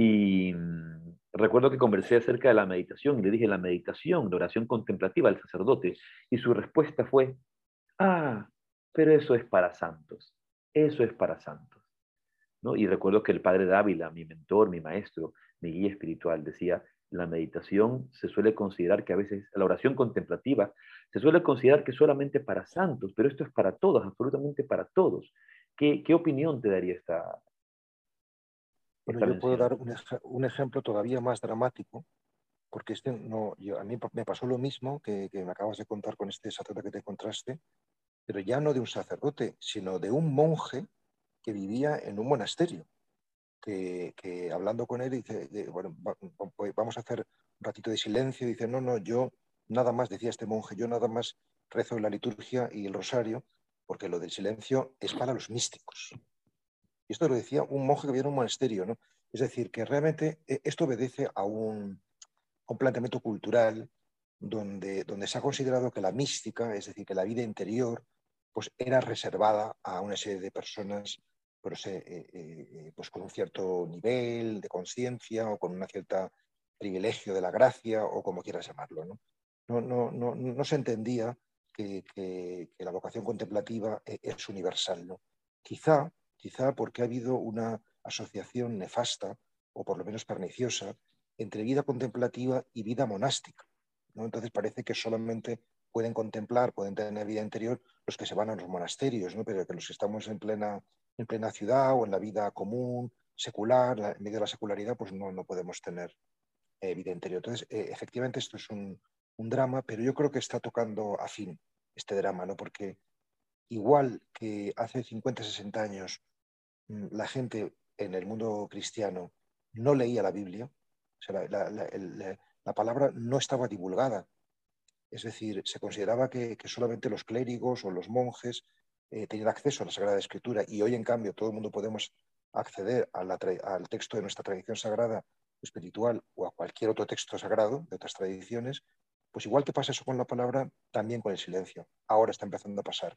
Y mm, recuerdo que conversé acerca de la meditación y le dije la meditación, la oración contemplativa al sacerdote. Y su respuesta fue, ah, pero eso es para santos, eso es para santos. ¿No? Y recuerdo que el padre Dávila, mi mentor, mi maestro, mi guía espiritual, decía, la meditación se suele considerar que a veces, la oración contemplativa, se suele considerar que solamente para santos, pero esto es para todos, absolutamente para todos. ¿Qué, qué opinión te daría esta, bueno, yo puedo dar un, ejemplo todavía más dramático, porque este no, a mí me pasó lo mismo que, me acabas de contar con este sacerdote que te encontraste, pero ya no de un sacerdote, sino de un monje que vivía en un monasterio, que, hablando con él dice, bueno, vamos a hacer un ratito de silencio, dice, no, no, yo nada más, decía este monje, yo nada más rezo la liturgia y el rosario, porque lo del silencio es para los místicos. Y esto lo decía un monje que vivía en un monasterio, ¿no? Es decir, que realmente eh, esto obedece a un, planteamiento cultural donde, donde se ha considerado que la mística, es decir, que la vida interior, pues era reservada a una serie de personas eh, eh, pues con un cierto nivel de conciencia o con una cierta privilegio de la gracia o como quieras llamarlo. No, no, no, no, se entendía que, que, la vocación contemplativa es universal. ¿no? Quizá, quizá porque ha habido una asociación nefasta o por lo menos perniciosa entre vida contemplativa y vida monástica. Entonces parece que solamente pueden contemplar, pueden tener vida interior los que se van a los monasterios, ¿no? pero que los que estamos en plena, en plena ciudad o en la vida común, secular, en medio de la secularidad, pues no, no podemos tener eh, vida interior. Entonces, eh, efectivamente, esto es un, un, drama, pero yo creo que está tocando a fin este drama, ¿no? porque igual que hace 50, 60 años mm, la gente en el mundo cristiano no leía la Biblia, la, palabra no estaba divulgada. Es decir, se consideraba que, solamente los clérigos o los monjes eh, tenían acceso a la Sagrada Escritura y hoy, en cambio, todo el mundo podemos acceder al texto de nuestra tradición sagrada espiritual o a cualquier otro texto sagrado de otras tradiciones, pues igual que pasa eso con la palabra, también con el silencio. Ahora está empezando a pasar.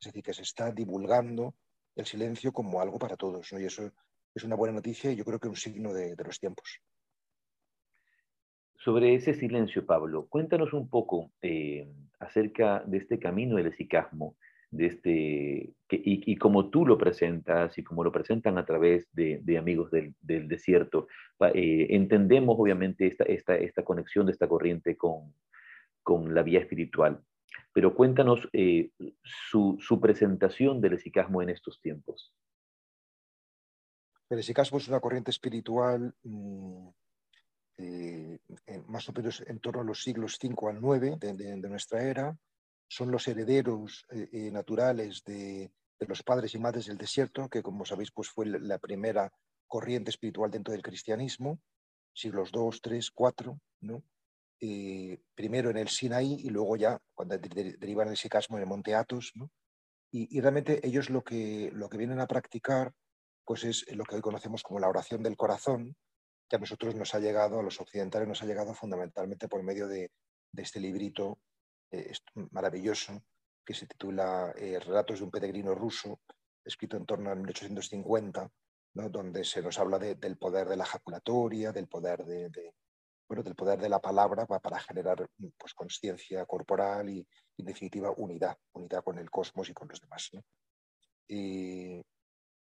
Es decir, que se está divulgando el silencio como algo para todos. Y eso es una buena noticia y yo creo que un signo de, los tiempos. Sobre ese silencio, Pablo, cuéntanos un poco eh, acerca de este camino del esicasmo, de este, y, cómo tú lo presentas y cómo lo presentan a través de, amigos del, desierto. Eh, entendemos obviamente esta, esta, esta, conexión de esta corriente con, con la vía espiritual, pero cuéntanos eh, su, presentación del esicasmo en estos tiempos. El esicasmo es una corriente espiritual mm, eh, más o menos en torno a los siglos 5 al 9 de, nuestra era. Son los herederos eh, naturales de, los padres y madres del desierto, que como sabéis pues fue la primera corriente espiritual dentro del cristianismo, siglos 2, 3, 4, ¿no? Primero en el Sinaí y luego ya cuando derivan el sicasmo en el Monte Athos. Y, realmente ellos lo que, lo que vienen a practicar pues es lo que hoy conocemos como la oración del corazón, que a nosotros nos ha llegado, a los occidentales nos ha llegado fundamentalmente por medio de, este librito eh, maravilloso que se titula eh, Relatos de un peregrino ruso, escrito en torno a 1850, donde se nos habla del poder de la ejaculatoria, del poder de, bueno, del poder de la palabra para generar pues, conciencia corporal y, en definitiva, unidad, unidad con el cosmos y con los demás. Y,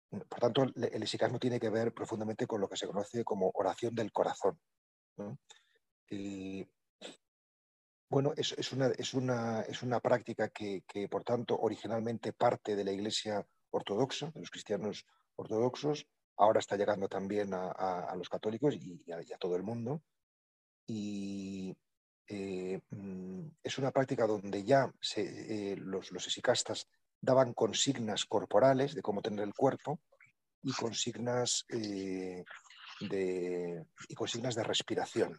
por tanto, el esicasmo tiene que ver profundamente con lo que se conoce como oración del corazón. Y, bueno, es, una, es, una, es, una, práctica que, por tanto, originalmente parte de la Iglesia ortodoxa, de los cristianos ortodoxos, ahora está llegando también a, los católicos y a, todo el mundo. Y eh, mm, es una práctica donde ya eh, los, esicastas daban consignas corporales de cómo tener el cuerpo y consignas, eh, de, y consignas de respiración.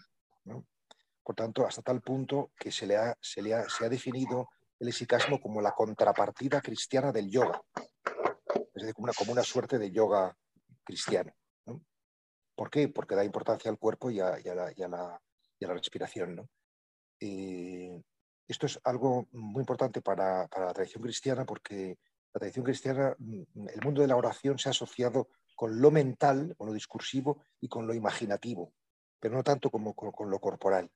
Por tanto, hasta tal punto que se, le ha, se, le ha, se ha definido el esicasmo como la contrapartida cristiana del yoga, es decir, como una, suerte de yoga cristiano. ¿Por qué? Porque da importancia al cuerpo y a, la, y a la, la, respiración. ¿no? Eh, esto es algo muy importante para, la tradición cristiana porque la tradición cristiana, mm, el mundo de la oración se ha asociado con lo mental, con lo discursivo y con lo imaginativo, pero no tanto como con, lo corporal.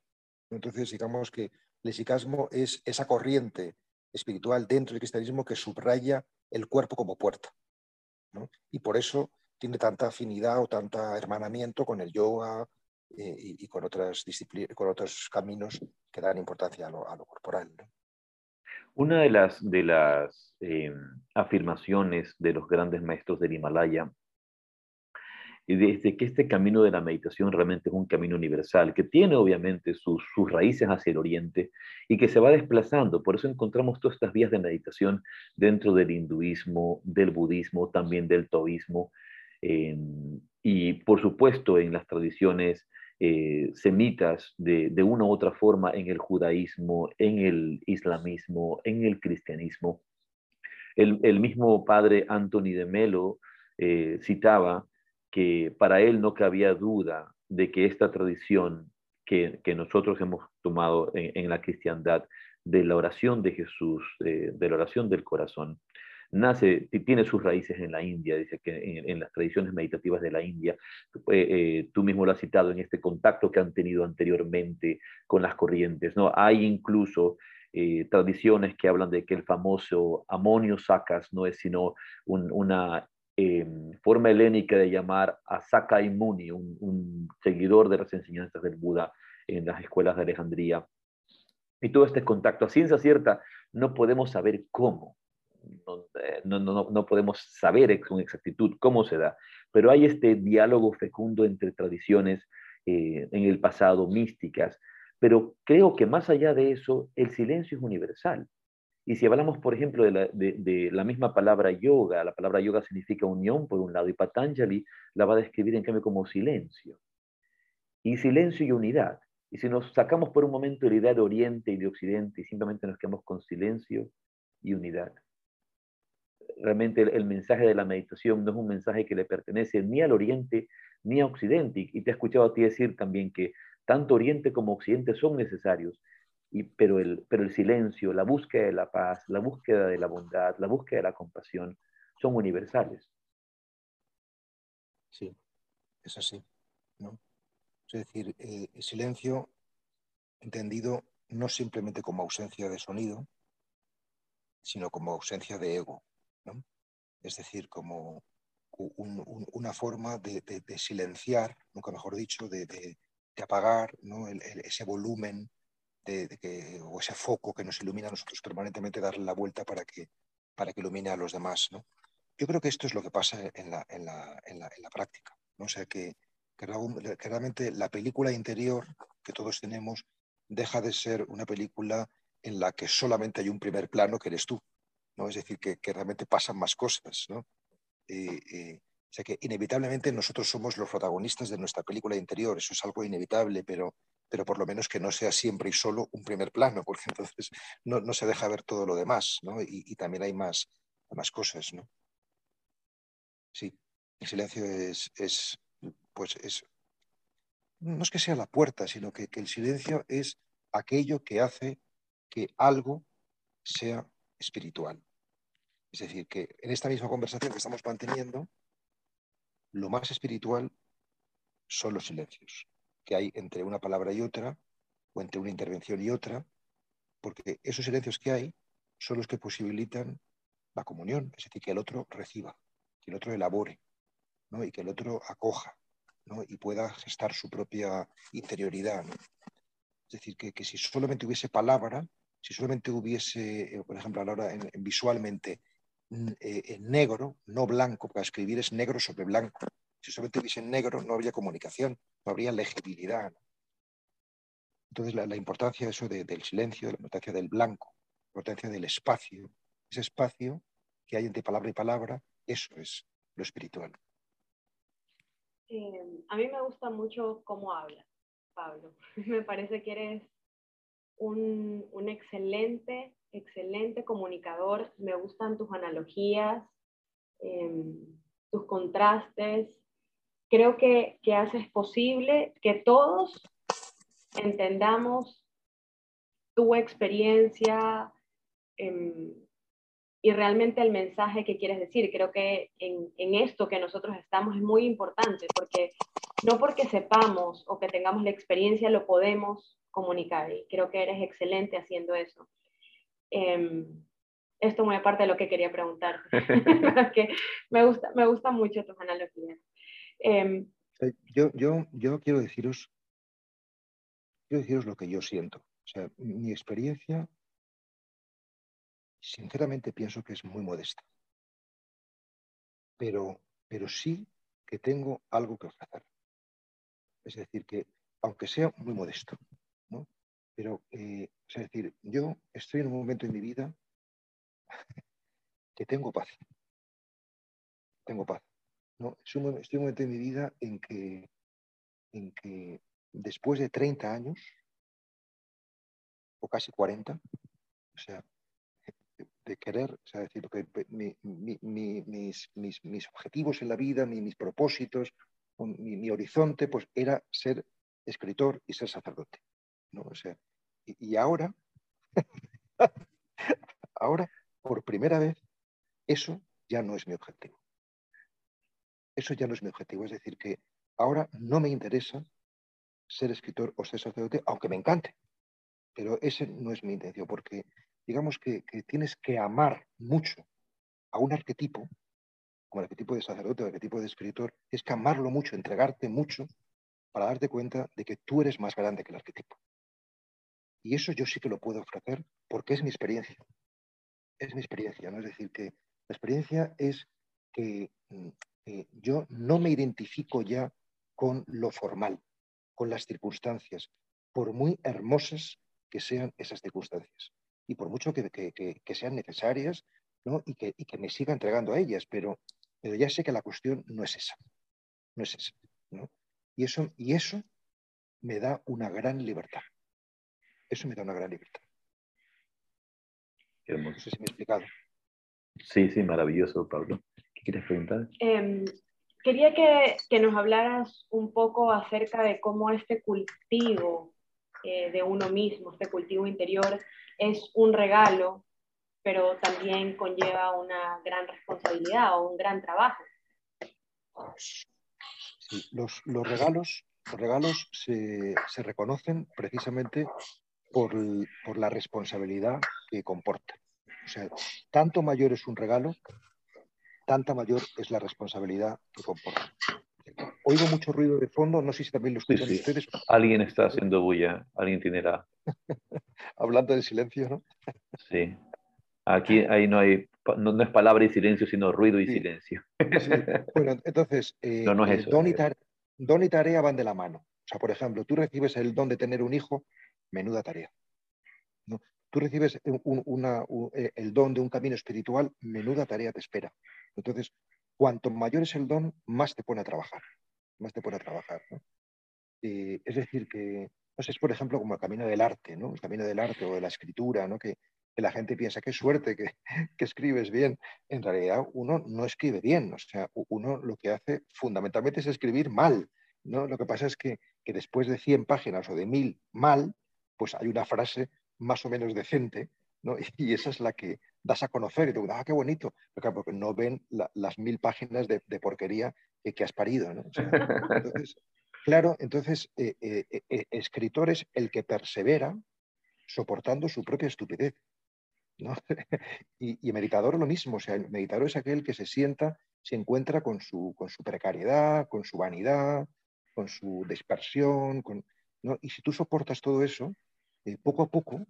Entonces, digamos que el esicasmo es esa corriente espiritual dentro del cristianismo que subraya el cuerpo como puerta. Y por eso tiene tanta afinidad o tanta hermanamiento con el yoga, eh, y, con, otras con otros caminos que dan importancia a lo, corporal. Una de las, de las em, afirmaciones de los grandes maestros del Himalaya y desde que este camino de la meditación realmente es un camino universal, que tiene obviamente sus, sus raíces hacia el oriente y que se va desplazando. Por eso encontramos todas estas vías de meditación dentro del hinduismo, del budismo, también del taoísmo, y por supuesto en las tradiciones eh, semitas de, de, una u otra forma en el judaísmo, en el islamismo, en el cristianismo. El, el mismo padre Anthony de Melo eh, citaba que para él no cabía duda de que esta tradición que, que nosotros hemos tomado en, en, la cristiandad de la oración de Jesús, de, de la oración del corazón, nace, tiene sus raíces en la India, dice que en, las tradiciones meditativas de la India, eh, eh, tú mismo lo has citado en este contacto que han tenido anteriormente con las corrientes, ¿no? Hay incluso eh, tradiciones que hablan de que el famoso amonio sacas no es sino una forma helénica de llamar a Sakai Muni, un, un seguidor de las enseñanzas del Buda en las escuelas de Alejandría. Y todo este contacto, a ciencia cierta, no podemos saber cómo, no, no, no, podemos saber con exactitud cómo se da, pero hay este diálogo fecundo entre tradiciones eh, en el pasado místicas, pero creo que más allá de eso, el silencio es universal. Y si hablamos, por ejemplo, de la, de, la, misma palabra yoga, la palabra yoga significa unión por un lado, y Patanjali la va a describir en cambio como silencio. Y silencio y unidad. Y si nos sacamos por un momento la idea de Oriente y de Occidente y simplemente nos quedamos con silencio y unidad, realmente el, mensaje de la meditación no es un mensaje que le pertenece ni al Oriente ni a Occidente. Y, te he escuchado a ti decir también que tanto Oriente como Occidente son necesarios, y, pero, el, pero el silencio, la búsqueda de la paz, la búsqueda de la bondad, la búsqueda de la compasión son universales. Sí, es así. ¿no? Es decir, eh, el silencio entendido no simplemente como ausencia de sonido, sino como ausencia de ego es decir, como una forma de, silenciar, nunca mejor dicho, de, apagar ese volumen o ese foco que nos ilumina a nosotros permanentemente, darle la vuelta para que, para que ilumine a los demás. ¿no? Yo creo que esto es lo que pasa en la, en la, en la, práctica. ¿no? O sea, que, que, realmente la película interior que todos tenemos deja de ser una película en la que solamente hay un primer plano que eres tú. ¿No? Es decir, que, realmente pasan más cosas, ¿no? Eh, eh, o sea que inevitablemente nosotros somos los protagonistas de nuestra película interior, eso es algo inevitable, pero, pero por lo menos que no sea siempre y solo un primer plano, porque entonces no, no se deja ver todo lo demás, ¿no? Y, también hay más, más cosas, ¿no? Sí, el silencio es, es, pues es, no es que sea la puerta, sino que, que el silencio es aquello que hace que algo sea espiritual. Es decir, que en esta misma conversación que estamos manteniendo, lo más espiritual son los silencios que hay entre una palabra y otra, o entre una intervención y otra, porque esos silencios que hay son los que posibilitan la comunión, es decir, que el otro reciba, que el otro elabore, ¿no? y que el otro acoja, ¿no? y pueda gestar su propia interioridad. Es decir, que, que, si solamente hubiese palabra, si solamente hubiese, eh, por ejemplo, a la hora en, visualmente en negro, no blanco, para escribir es negro sobre blanco. Si solamente hubiese negro, no habría comunicación, no habría legibilidad. Entonces, la, importancia de eso del silencio, la importancia del blanco, la importancia del espacio, ese espacio que hay entre palabra y palabra, eso es lo espiritual. Eh, a mí me gusta mucho cómo habla Pablo. me parece que eres un, un excelente excelente comunicador, me gustan tus analogías, em, tus contrastes. Creo que, que, haces posible que todos entendamos tu experiencia em, y realmente el mensaje que quieres decir. Creo que en, en esto que nosotros estamos es muy importante porque no porque sepamos o que tengamos la experiencia lo podemos comunicar y creo que eres excelente haciendo eso. Eh, esto muy aparte de lo que quería preguntar, que me gusta, me gusta mucho tus analogías. Em, yo, yo, yo quiero deciros, quiero deciros lo que yo siento. O sea, mi experiencia, sinceramente pienso que es muy modesta. Pero, pero sí que tengo algo que ofrecer. Es decir, que aunque sea muy modesto. Pero, eh, es decir, yo estoy en un momento en mi vida que tengo paz. Tengo paz. ¿no? Estoy en un momento en mi vida en que, en que después de 30 años, o casi 40, o sea, de querer, o sea, decir, que mis, objetivos en la vida, mis propósitos, mi, horizonte, pues era ser escritor y ser sacerdote. ¿no? O sea, y, ahora, ahora, por primera vez, eso ya no es mi objetivo. Eso ya no es mi objetivo. Es decir, que ahora no me interesa ser escritor o ser sacerdote, aunque me encante. Pero ese no es mi intención, porque digamos que, tienes que amar mucho a un arquetipo, como el arquetipo de sacerdote o el arquetipo de escritor, es que amarlo mucho, entregarte mucho para darte cuenta de que tú eres más grande que el arquetipo. Y eso yo sí que lo puedo ofrecer porque es mi experiencia. Es mi experiencia, ¿no? Es decir, que la experiencia es que mm, yo no me identifico ya con lo formal, con las circunstancias, por muy hermosas que sean esas circunstancias y por mucho que, sean necesarias y, que, me siga entregando a ellas, pero, pero ya sé que la cuestión no es esa, no es esa. Y, eso, y eso me da una gran libertad. Eso me da una gran libertad. No sé si me he explicado. Sí, sí, maravilloso, Pablo. ¿Qué quieres preguntar? Em, quería que, que, nos hablaras un poco acerca de cómo este cultivo eh, de uno mismo, este cultivo interior, es un regalo, pero también conlleva una gran responsabilidad o un gran trabajo. los, regalos, los regalos se, reconocen precisamente por, la responsabilidad que comporta. O sea, tanto mayor es un regalo, tanta mayor es la responsabilidad que comporta. Oigo mucho ruido de fondo, no sé si también lo escuchan ustedes. Alguien está haciendo bulla, alguien tiene la... Hablando de silencio, ¿no? sí. Aquí ahí no hay, no, es palabra y silencio, sino ruido y silencio. Bueno, entonces, eh, no, eh, don, y don, y tarea van de la mano. O sea, por ejemplo, tú recibes el don de tener un hijo, menuda tarea. Tú recibes una, eh, el don de un camino espiritual, menuda tarea te espera. Entonces, cuanto mayor es el don, más te pone a trabajar, más te pone a trabajar. es decir, que, no sé, es por ejemplo como el camino del arte, ¿no? el camino del arte o de la escritura, ¿no? que, la gente piensa, qué suerte que, que, escribes bien. En realidad uno no escribe bien, o sea, uno lo que hace fundamentalmente es escribir mal. ¿no? Lo que pasa es que, que después de 100 páginas o de 1000 mal, pues hay una frase más o menos decente, ¿no? y esa es la que, das a conocer y te ah, qué bonito, porque no ven las mil páginas de, porquería que, has parido. entonces, claro, entonces, eh, eh, eh, escritor es el que persevera soportando su propia estupidez. y, meditador lo mismo, o sea, el meditador es aquel que se sienta, se encuentra con su, con su precariedad, con su vanidad, con su dispersión, con, y si tú soportas todo eso, poco a poco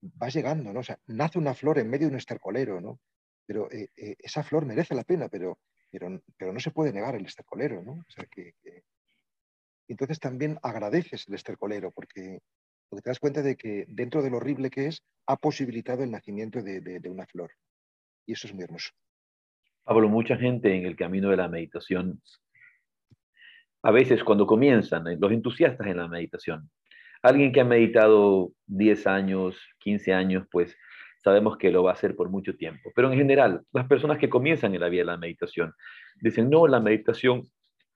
vas llegando, ¿no? O nace una flor en medio de un estercolero, ¿no? Pero eh, eh, esa flor merece la pena, pero, pero, pero, no se puede negar el estercolero, ¿no? O sea, que, Entonces también agradeces el estercolero, porque, porque, te das cuenta de que dentro de lo horrible que es, ha posibilitado el nacimiento de, de una flor. Y eso es muy hermoso. Pablo, mucha gente en el camino de la meditación, a veces cuando comienzan, eh, los entusiastas en la meditación, Alguien que ha meditado 10 años, 15 años, pues sabemos que lo va a hacer por mucho tiempo. Pero en general, las personas que comienzan en la vida de la meditación dicen, no, la meditación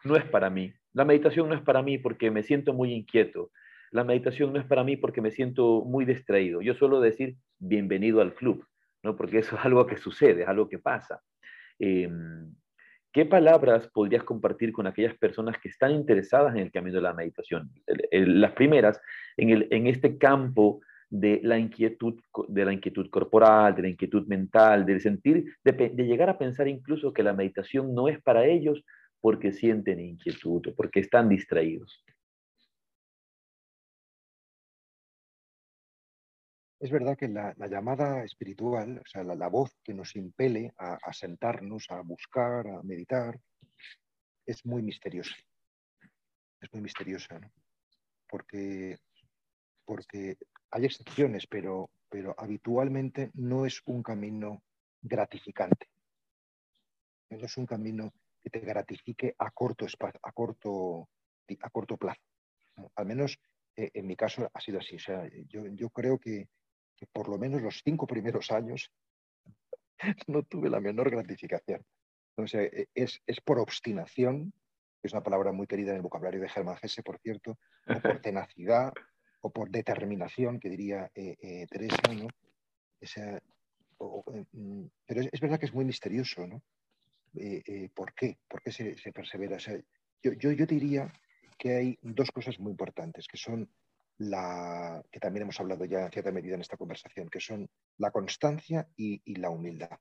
no es para mí. La meditación no es para mí porque me siento muy inquieto. La meditación no es para mí porque me siento muy distraído. Yo suelo decir, bienvenido al club, ¿no? porque eso es algo que sucede, es algo que pasa. Em, ¿Qué palabras podrías compartir con aquellas personas que están interesadas en el camino de la meditación? las primeras, en, este campo de la, inquietud, de la inquietud corporal, de la inquietud mental, del sentir, de, de, llegar a pensar incluso que la meditación no es para ellos porque sienten inquietud o porque están distraídos. Es verdad que la, llamada espiritual, o sea, la, voz que nos impele a, sentarnos, a buscar, a meditar, es muy misteriosa. Es muy misteriosa, ¿no? Porque, porque hay excepciones, pero, pero habitualmente no es un camino gratificante. No es un camino que te gratifique a corto, a corto, a corto plazo. Al menos eh, en mi caso ha sido así. O sea, yo, creo que, por lo menos los cinco primeros años no tuve la menor gratificación. O sea, e, es, es por obstinación, que es una palabra muy querida en el vocabulario de Germán Gese, por cierto, o por tenacidad, o por determinación, que diría eh, eh, Teresa, ¿no? Mm, pero es, verdad que es muy misterioso, ¿no? ¿Por qué? ¿Por qué se, persevera? yo, yo, yo diría que hay dos cosas muy importantes, que son la, que también hemos hablado ya en cierta medida en esta conversación, que son la constancia y, la humildad.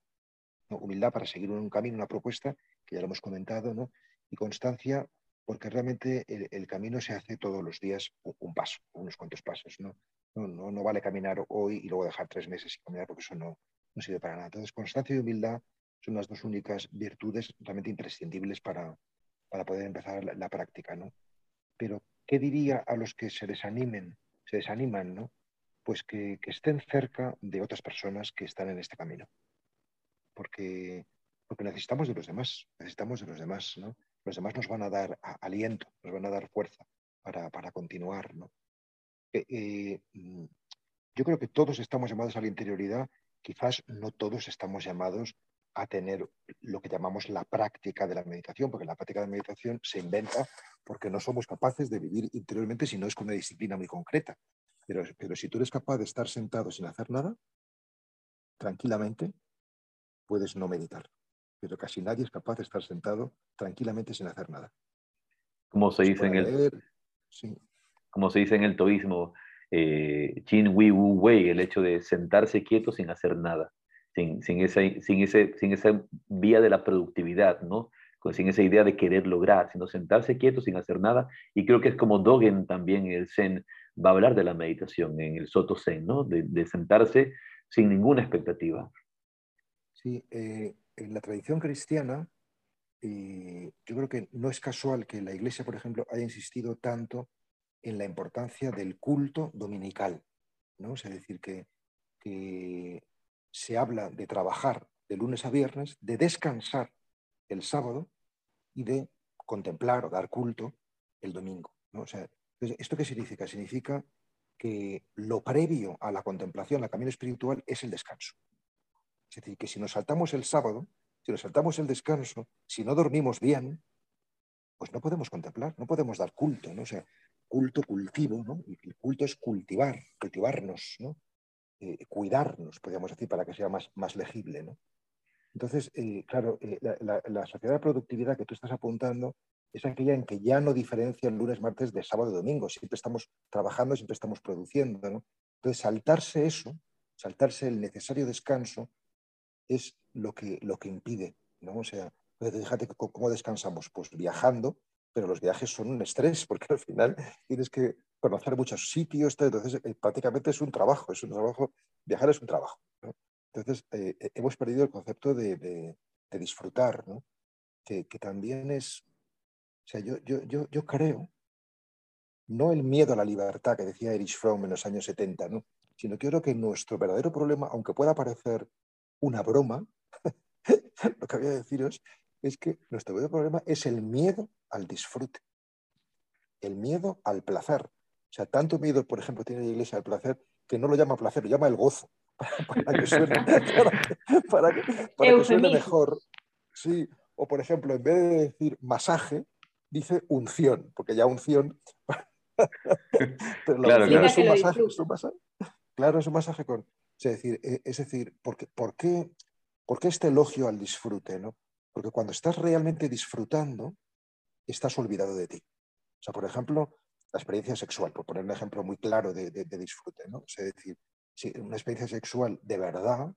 Humildad para seguir un camino, una propuesta, que ya lo hemos comentado, ¿no? y constancia porque realmente el, camino se hace todos los días un, paso, unos cuantos pasos. ¿no? No, no, vale caminar hoy y luego dejar tres meses sin caminar porque eso no, no sirve para nada. Entonces, constancia y humildad son las dos únicas virtudes realmente imprescindibles para, para poder empezar la, la práctica. ¿no? Pero, ¿qué diría a los que se desanimen, se desaniman, ¿no? Pues que, estén cerca de otras personas que están en este camino. Porque, porque necesitamos de los demás, necesitamos de los demás, ¿no? Los demás nos van a dar aliento, nos van a dar fuerza para, continuar, ¿no? Eh, eh, mm, yo creo que todos estamos llamados a la interioridad, quizás no todos estamos llamados a tener lo que llamamos la práctica de la meditación, porque la práctica de la meditación se inventa porque no somos capaces de vivir interiormente si no es con una disciplina muy concreta. Pero, pero si tú eres capaz de estar sentado sin hacer nada, tranquilamente, puedes no meditar. Pero casi nadie es capaz de estar sentado tranquilamente sin hacer nada. Como se dice, en el, como se dice en el toísmo, eh, Chin Wu Wei, el hecho de sentarse quieto sin hacer nada sin, sin, ese, sin, ese, sin esa vía de la productividad, ¿no? sin esa idea de querer lograr, sino sentarse quieto sin hacer nada. Y creo que es como Dogen también el Zen va a hablar de la meditación, en el Soto Zen, ¿no? De, sentarse sin ninguna expectativa. Sí, eh, en la tradición cristiana, eh, yo creo que no es casual que la Iglesia, por ejemplo, haya insistido tanto en la importancia del culto dominical, ¿no? es decir, que, que se habla de trabajar de lunes a viernes, de descansar el sábado y de contemplar o dar culto el domingo. ¿no? O sea, ¿Esto qué significa? Significa que lo previo a la contemplación, al camino espiritual, es el descanso. Es decir, que si nos saltamos el sábado, si nos saltamos el descanso, si no dormimos bien, pues no podemos contemplar, no podemos dar culto, ¿no? Sea, culto, cultivo, ¿no? El culto es cultivar, cultivarnos, ¿no? Eh, cuidarnos, podríamos decir, para que sea más, más legible. ¿no? Entonces, eh, claro, eh, la, sociedad de productividad que tú estás apuntando es aquella en que ya no diferencia el lunes, martes de sábado y domingo. Siempre estamos trabajando, siempre estamos produciendo. ¿no? Entonces, saltarse eso, saltarse el necesario descanso, es lo que, lo que impide. ¿no? O sea, fíjate cómo descansamos, pues viajando, pero los viajes son un estrés, porque al final tienes que conocer muchos sitios, entonces eh, prácticamente es un trabajo, es un trabajo, viajar es un trabajo. Entonces eh, eh, hemos perdido el concepto de, disfrutar, que, también es, o sea, yo, yo, yo, yo, creo, no el miedo a la libertad que decía Erich Fromm en los años 70, ¿no? sino que creo que nuestro verdadero problema, aunque pueda parecer una broma, lo que voy a deciros es que nuestro verdadero problema es el miedo al disfrute, el miedo al placer. O sea, tanto miedo, por ejemplo, tiene la iglesia al placer que no lo llama placer, lo llama el gozo, para, que suene, mejor. Sí, o por ejemplo, en vez de decir masaje, dice unción, porque ya unción. Pero la claro, es un masaje, es un masaje. Claro, es un masaje con. Es decir, e, es decir ¿por, qué, por, qué, ¿por qué este elogio al disfrute? ¿no? Porque cuando estás realmente disfrutando, estás olvidado de ti. O sea, por ejemplo, la experiencia sexual, por poner un ejemplo muy claro de, disfrute, ¿no? es decir, si una experiencia sexual de verdad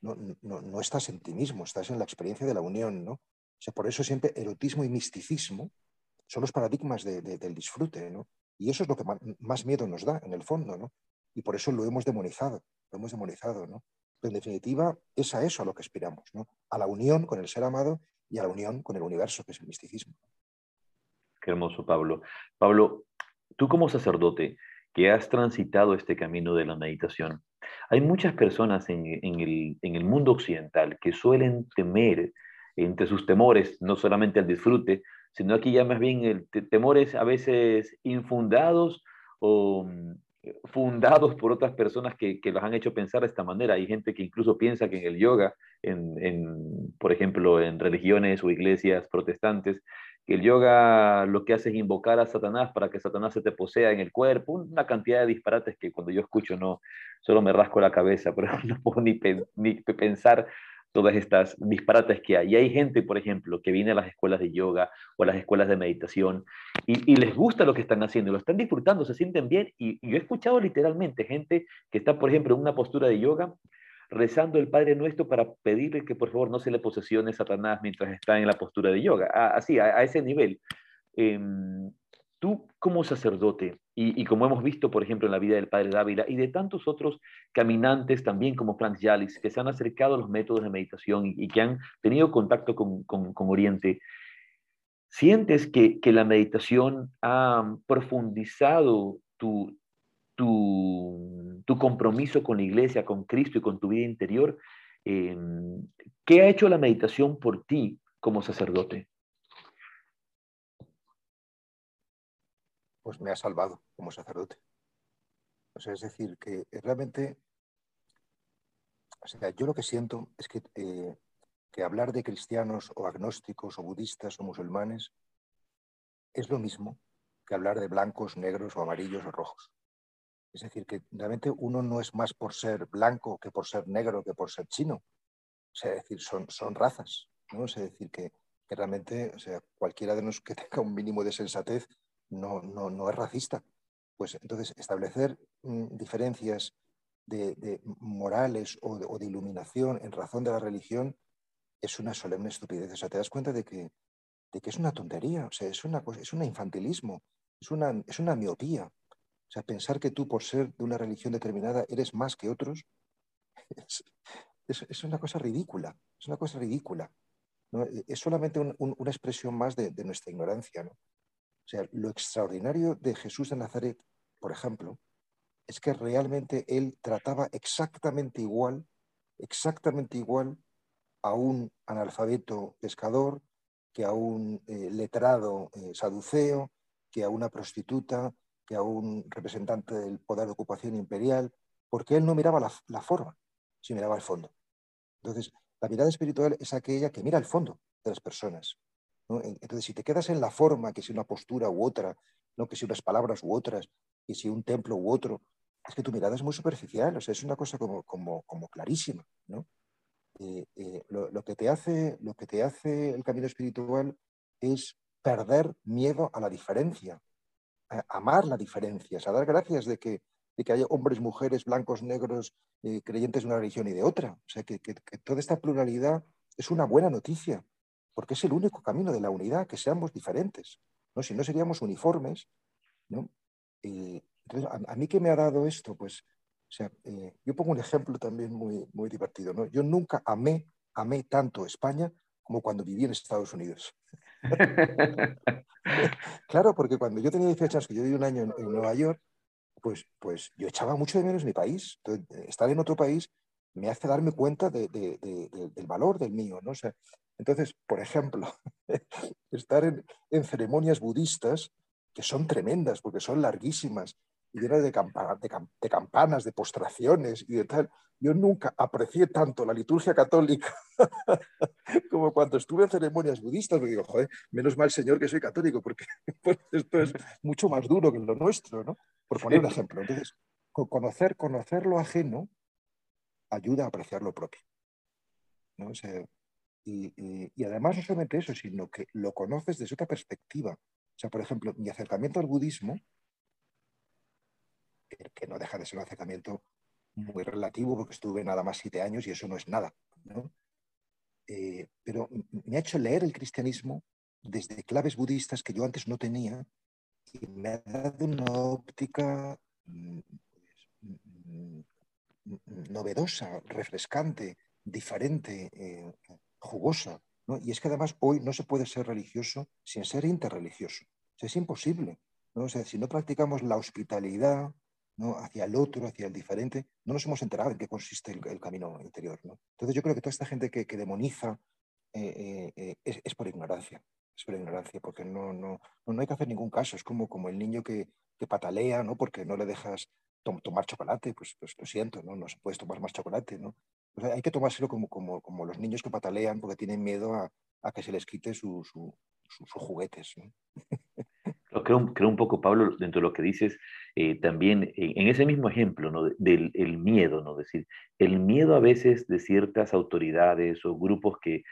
no, no, estás en ti mismo, estás en la experiencia de la unión, ¿no? O sea, por eso siempre erotismo y misticismo son los paradigmas del disfrute, ¿no? Y eso es lo que más, miedo nos da, en el fondo, ¿no? Y por eso lo hemos demonizado, lo hemos demonizado, ¿no? Pero en definitiva, es a eso a lo que aspiramos, ¿no? A la unión con el ser amado y a la unión con el universo, que es el misticismo. Qué hermoso, Pablo. Pablo, tú como sacerdote que has transitado este camino de la meditación, hay muchas personas en, el, mundo occidental que suelen temer, entre sus temores, no solamente al disfrute, sino aquí ya más bien el, temores a veces infundados o mm, fundados por otras personas que, que, los han hecho pensar de esta manera. Hay gente que incluso piensa que en el yoga, en, por ejemplo, en religiones o iglesias protestantes, que el yoga lo que hace es invocar a Satanás para que Satanás se te posea en el cuerpo, una cantidad de disparates que cuando yo escucho no, solo me rasco la cabeza, pero no puedo ni, ni pensar todas estas disparates que hay. Y hay gente, por ejemplo, que viene a las escuelas de yoga o a las escuelas de meditación y, y les gusta lo que están haciendo, lo están disfrutando, se sienten bien. Y, y, yo he escuchado literalmente gente que está, por ejemplo, en una postura de yoga rezando el Padre Nuestro para pedirle que por favor no se le posesione Satanás mientras está en la postura de yoga. Así, a, ese nivel. Em, tú como sacerdote, y, como hemos visto, por ejemplo, en la vida del Padre Dávila y de tantos otros caminantes también como Franz Yalis, que se han acercado a los métodos de meditación y, que han tenido contacto con, con, con Oriente, ¿sientes que, que, la meditación ha profundizado tu, tu, tu, compromiso con la iglesia, con Cristo y con tu vida interior. Eh, ¿Qué ha hecho la meditación por ti como sacerdote? Pues me ha salvado como sacerdote. O sea, es decir, que realmente, o sea, yo lo que siento es que, eh, que hablar de cristianos o agnósticos o budistas o musulmanes es lo mismo que hablar de blancos, negros o amarillos o rojos. Es decir, que realmente uno no es más por ser blanco que por ser negro que por ser chino. O sea, es decir, son, son razas. ¿no? Es decir, que, realmente o sea, cualquiera de nosotros que tenga un mínimo de sensatez no, no, no es racista. Pues entonces establecer mm, diferencias de, morales o de, iluminación en razón de la religión es una solemne estupidez. O sea, te das cuenta de que, de que es una tontería, o sea, es, una, es un infantilismo, es una, es una miopía. O sea, pensar que tú por ser de una religión determinada eres más que otros es, una cosa ridícula, es una cosa ridícula. Es solamente una expresión más de, nuestra ignorancia. ¿no? O sea, lo extraordinario de Jesús de Nazaret, por ejemplo, es que realmente él trataba exactamente igual, exactamente igual a un analfabeto pescador, que a un eh, letrado eh, saduceo, que a una prostituta, a un representante del poder de ocupación imperial, porque él no miraba la, forma, sino miraba el fondo. Entonces, la mirada espiritual es aquella que mira el fondo de las personas. Entonces, si te quedas en la forma, que si una postura u otra, ¿no? que si unas palabras u otras, que si un templo u otro, es que tu mirada es muy superficial, o sea, es una cosa como, como, como clarísima. ¿no? Eh, eh, lo, que te hace, lo que te hace el camino espiritual es perder miedo a la diferencia, amar la diferencia, a dar gracias de que, de que haya hombres, mujeres, blancos, negros, eh, creyentes de una religión y de otra. O sea, que, toda esta pluralidad es una buena noticia, porque es el único camino de la unidad, que seamos diferentes. ¿no? Si no seríamos uniformes. ¿no? entonces, a, mí que me ha dado esto, pues, o sea, eh, yo pongo un ejemplo también muy, muy divertido. ¿no? Yo nunca amé, amé tanto España como cuando viví en Estados Unidos. claro, porque cuando yo tenía 18 años, que yo viví un año en, Nueva York, pues, pues yo echaba mucho de menos mi país. estar en otro país me hace darme cuenta del valor del mío. ¿no? entonces, por ejemplo, estar en, en, ceremonias budistas que son tremendas porque son larguísimas y llenas de, de, campanas, de postraciones y de tal. Yo nunca aprecié tanto la liturgia católica como cuando estuve en ceremonias budistas, porque digo, joder, menos mal Señor que soy católico, porque pues, esto es mucho más duro que lo nuestro, ¿no? Por poner un ejemplo. Entonces, conocer, conocer lo ajeno ayuda a apreciar lo propio. ¿no? y, y, además no solamente eso, sino que lo conoces desde otra perspectiva. O sea, por ejemplo, mi acercamiento al budismo que, no deja de ser un acercamiento muy relativo porque estuve nada más siete años y eso no es nada. Eh, pero me ha hecho leer el cristianismo desde claves budistas que yo antes no tenía y me ha dado una óptica mm, mm, novedosa, refrescante, diferente, eh, jugosa. Y es que además hoy no se puede ser religioso sin ser interreligioso. es imposible. ¿no? si no practicamos la hospitalidad ¿no? hacia el otro, hacia el diferente, no nos hemos enterado en qué consiste el, camino interior. Entonces yo creo que toda esta gente que, demoniza eh, eh, eh, es, por ignorancia. Es por ignorancia, porque no, no, no, hay que hacer ningún caso. Es como, como el niño que, que patalea, ¿no? porque no le dejas tomar chocolate, pues, pues, lo siento, ¿no? no se puede tomar más chocolate. ¿no? hay que tomárselo como, como, como, los niños que patalean porque tienen miedo a, a que se les quite sus su, juguetes. Creo, creo, un poco, Pablo, dentro de lo que dices, eh, también eh, en ese mismo ejemplo ¿no? del el miedo, ¿no? decir, el miedo a veces de ciertas autoridades o grupos que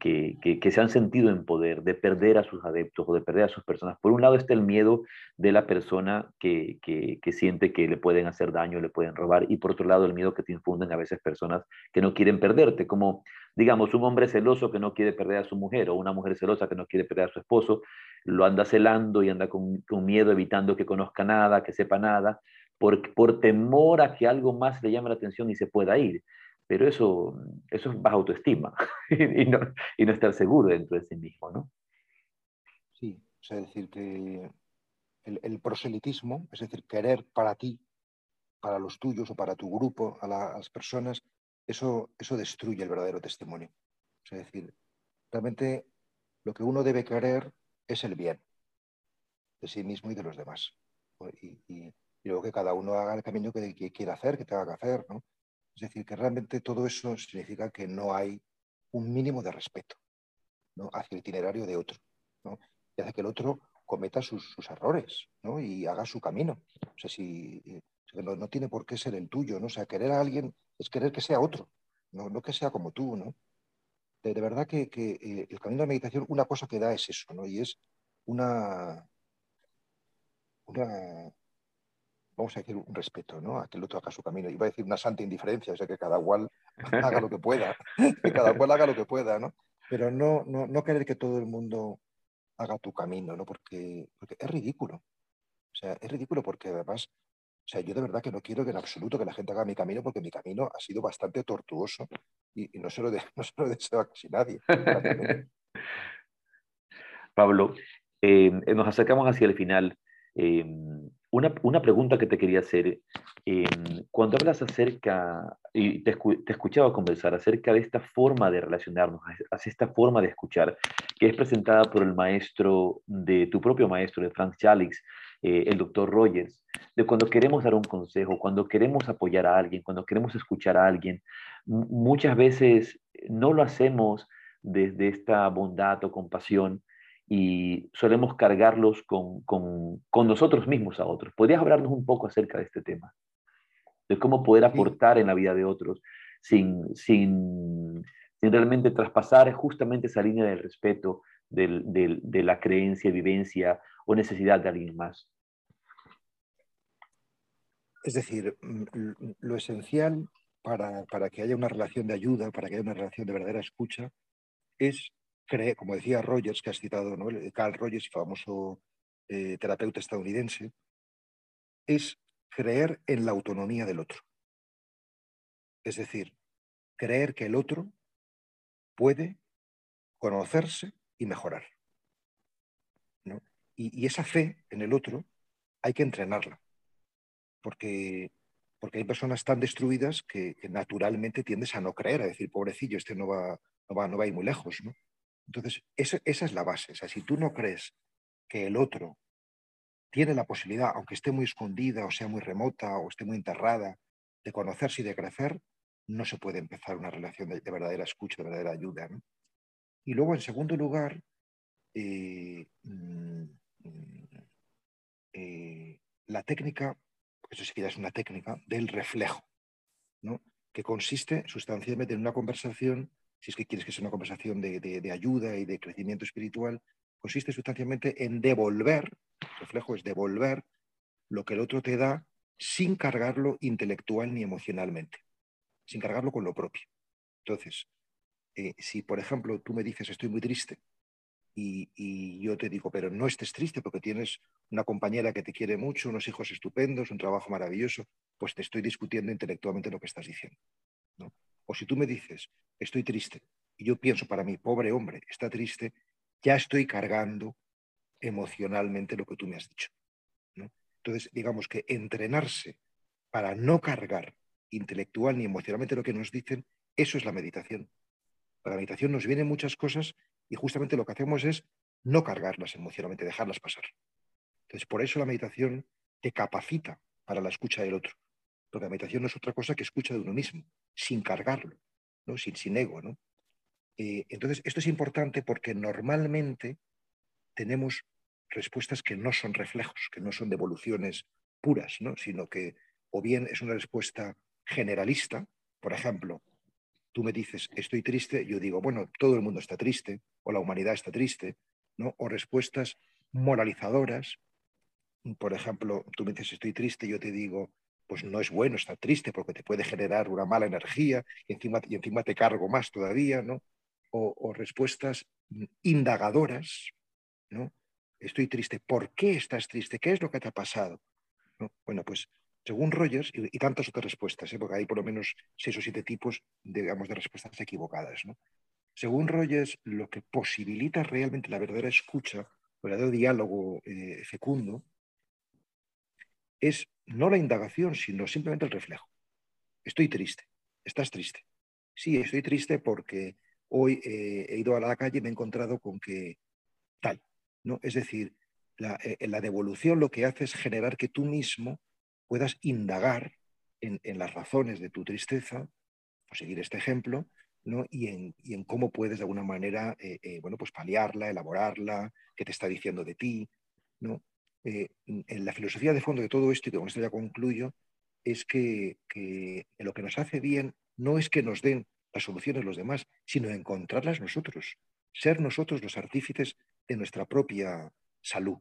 que, que, se han sentido en poder, de perder a sus adeptos o de perder a sus personas. Por un lado está el miedo de la persona que, que, siente que le pueden hacer daño, le pueden robar, y por otro lado el miedo que te infunden a veces personas que no quieren perderte, como digamos un hombre celoso que no quiere perder a su mujer o una mujer celosa que no quiere perder a su esposo, lo anda celando y anda con, con miedo, evitando que conozca nada, que sepa nada, por, por temor a que algo más le llame la atención y se pueda ir pero eso, eso es baja autoestima y, no, y, no, estar seguro dentro de sí mismo, ¿no? Sí, es decir, que el, proselitismo, es decir, querer para ti, para los tuyos o para tu grupo, a, las personas, eso, eso destruye el verdadero testimonio. Es decir, realmente lo que uno debe querer es el bien de sí mismo y de los demás. Y, y, luego que cada uno haga el camino que, que quiera hacer, que tenga que hacer, ¿no? Es decir, que realmente todo eso significa que no hay un mínimo de respeto hacia el itinerario de otro. Y hace que el otro cometa sus, errores y haga su camino. O sea, si, no, tiene por qué ser el tuyo. ¿no? O sea, querer a alguien es querer que sea otro, no, no que sea como tú. ¿no? De, verdad que, eh, el camino de la meditación, una cosa que da es eso, ¿no? y es una, una vamos a decir, un respeto, ¿no? A que el otro haga su camino. Iba a decir una santa indiferencia, o sea, que cada cual haga lo que pueda, que cada cual haga lo que pueda, ¿no? Pero no, no, no querer que todo el mundo haga tu camino, ¿no? Porque, porque es ridículo. O sea, es ridículo porque además, o sea, yo de verdad que no quiero que en absoluto que la gente haga mi camino porque mi camino ha sido bastante tortuoso y, no, se lo de, no se lo deseo a casi nadie. Pablo, eh, nos acercamos hacia el final. Eh, una, pregunta que te quería hacer, em, cuando hablas acerca, y te, te, escuchaba conversar acerca de esta forma de relacionarnos, hacia esta forma de escuchar, que es presentada por el maestro, de tu propio maestro, de Frank Chalix, eh, el doctor Rogers, de cuando queremos dar un consejo, cuando queremos apoyar a alguien, cuando queremos escuchar a alguien, muchas veces no lo hacemos desde esta bondad o compasión, y solemos cargarlos con, con, con, nosotros mismos a otros. ¿Podrías hablarnos un poco acerca de este tema? De cómo poder aportar en la vida de otros sin, sin, sin realmente traspasar justamente esa línea del respeto, del, del, de la creencia, vivencia o necesidad de alguien más. Es decir, mm, lo esencial para, para que haya una relación de ayuda, para que haya una relación de verdadera escucha, es cree, como decía Rogers, que has citado, ¿no? Carl Rogers, famoso eh, terapeuta estadounidense, es creer en la autonomía del otro. Es decir, creer que el otro puede conocerse y mejorar. Y, esa fe en el otro hay que entrenarla, porque, porque hay personas tan destruidas que, naturalmente tiendes a no creer, a decir, pobrecillo, este no va, no va, no va a ir muy lejos. ¿no? Entonces, esa, es la base. O sea, si tú no crees que el otro tiene la posibilidad, aunque esté muy escondida o sea muy remota o esté muy enterrada, de conocerse y de crecer, no se puede empezar una relación de, verdadera escucha, de verdadera ayuda. Y luego, en segundo lugar, eh, mm, eh, la técnica, eso sí que es una técnica, del reflejo, ¿no? que consiste sustancialmente en una conversación si es que quieres que sea una conversación de, ayuda y de crecimiento espiritual, consiste sustancialmente en devolver, reflejo es devolver lo que el otro te da sin cargarlo intelectual ni emocionalmente, sin cargarlo con lo propio. Entonces, eh, si por ejemplo tú me dices estoy muy triste y, y, yo te digo, pero no estés triste porque tienes una compañera que te quiere mucho, unos hijos estupendos, un trabajo maravilloso, pues te estoy discutiendo intelectualmente lo que estás diciendo. ¿no? O si tú me dices, estoy triste, y yo pienso para mí, pobre hombre, está triste, ya estoy cargando emocionalmente lo que tú me has dicho. Entonces, digamos que entrenarse para no cargar intelectual ni emocionalmente lo que nos dicen, eso es la meditación. La meditación nos vienen muchas cosas y justamente lo que hacemos es no cargarlas emocionalmente, dejarlas pasar. Entonces, por eso la meditación te capacita para la escucha del otro. Porque la meditación no es otra cosa que escucha de uno mismo, sin cargarlo, ¿no? sin, sin ego. ¿no? Eh, entonces, esto es importante porque normalmente tenemos respuestas que no son reflejos, que no son devoluciones puras, ¿no? sino que o bien es una respuesta generalista, por ejemplo, tú me dices estoy triste, yo digo, bueno, todo el mundo está triste, o la humanidad está triste, ¿no? o respuestas moralizadoras, por ejemplo, tú me dices estoy triste, yo te digo, pues no es bueno estar triste porque te puede generar una mala energía y encima, y encima te cargo más todavía, ¿no? O, respuestas indagadoras, ¿no? Estoy triste. ¿Por qué estás triste? ¿Qué es lo que te ha pasado? Bueno, pues según Rogers, y, tantas otras respuestas, ¿eh? porque hay por lo menos seis o siete tipos, digamos, de respuestas equivocadas, ¿no? Según Rogers, lo que posibilita realmente la verdadera escucha, el verdadero diálogo eh, fecundo, es no la indagación, sino simplemente el reflejo. Estoy triste, estás triste. Sí, estoy triste porque hoy eh, he ido a la calle y me he encontrado con que tal. ¿no? Es decir, la, eh, la, devolución lo que hace es generar que tú mismo puedas indagar en, las razones de tu tristeza, por seguir este ejemplo, ¿no? y, en, y, en, cómo puedes de alguna manera eh, bueno, pues paliarla, elaborarla, qué te está diciendo de ti. ¿no? Eh, en la filosofía de fondo de todo esto, y con esto ya concluyo, es que, lo que nos hace bien no es que nos den las soluciones los demás, sino encontrarlas nosotros, ser nosotros los artífices de nuestra propia salud.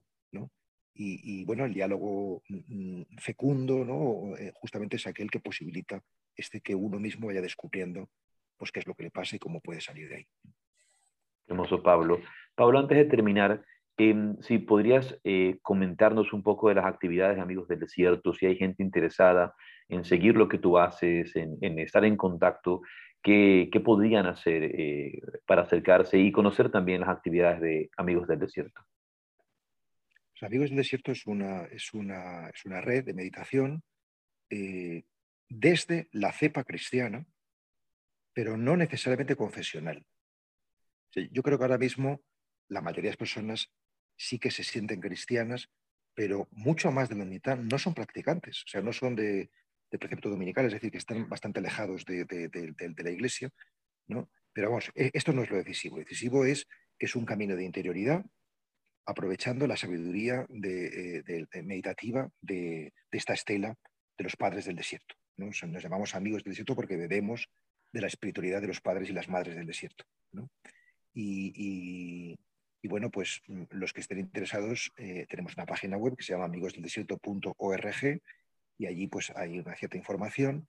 Y, bueno, el diálogo mm, mm, fecundo ¿no? Eh, justamente es aquel que posibilita este que uno mismo vaya descubriendo pues, qué es lo que le pasa y cómo puede salir de ahí. Hermoso Pablo. Pablo, antes de terminar, Em, si podrías eh, comentarnos un poco de las actividades de Amigos del Desierto, si hay gente interesada en seguir lo que tú haces, en, estar en contacto, ¿qué, podrían hacer eh, para acercarse y conocer también las actividades de Amigos del Desierto? Pues Amigos del Desierto es una, es una, es una red de meditación eh, desde la cepa cristiana, pero no necesariamente confesional. Yo creo que ahora mismo la mayoría de las personas sí que se sienten cristianas, pero mucho más de la mitad no son practicantes, o sea, no son de, precepto dominical, es decir, que están bastante alejados de, la iglesia, ¿no? Pero vamos, e, esto no es lo decisivo. Lo decisivo es es un camino de interioridad, aprovechando la sabiduría de, eh, meditativa de, esta estela de los padres del desierto. ¿no? Nos llamamos amigos del desierto porque bebemos de la espiritualidad de los padres y las madres del desierto. ¿no? y bueno, pues mm, los que estén interesados, eh, tenemos una página web que se llama amigosdeldesierto.org y allí pues hay una cierta información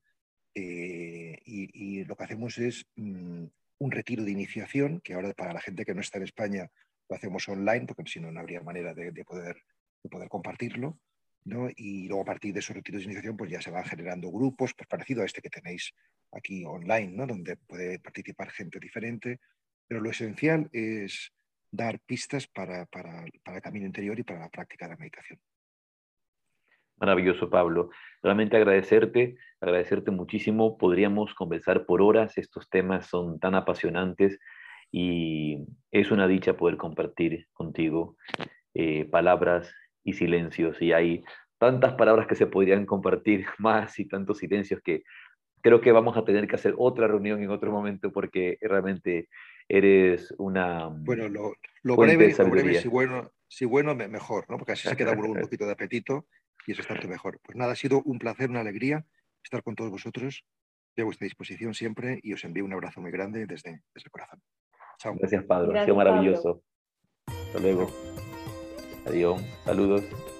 eh, y, lo que hacemos es mm, un retiro de iniciación, que ahora para la gente que no está en España lo hacemos online, porque si no, no habría manera de, poder, poder compartirlo. ¿no? Y luego a partir de esos retiros de iniciación, pues ya se van generando grupos, pues parecido a este que tenéis aquí online, ¿no? donde puede participar gente diferente. Pero lo esencial es dar pistas para, para, el camino interior y para la práctica de la meditación. Maravilloso, Pablo. Realmente agradecerte, agradecerte muchísimo. Podríamos conversar por horas, estos temas son tan apasionantes y es una dicha poder compartir contigo eh, palabras y silencios. Y hay tantas palabras que se podrían compartir más y tantos silencios que creo que vamos a tener que hacer otra reunión en otro momento porque realmente eres una... Mm, bueno, lo, breve, si bueno, si bueno, mejor, ¿no? Porque así se queda un poquito de apetito y eso es tanto mejor. Pues nada, ha sido un placer, una alegría estar con todos vosotros. Estoy a vuestra disposición siempre y os envío un abrazo muy grande desde, desde el corazón. Chao. Gracias, Padre. ha sido maravilloso. Hasta luego. Adiós. Saludos.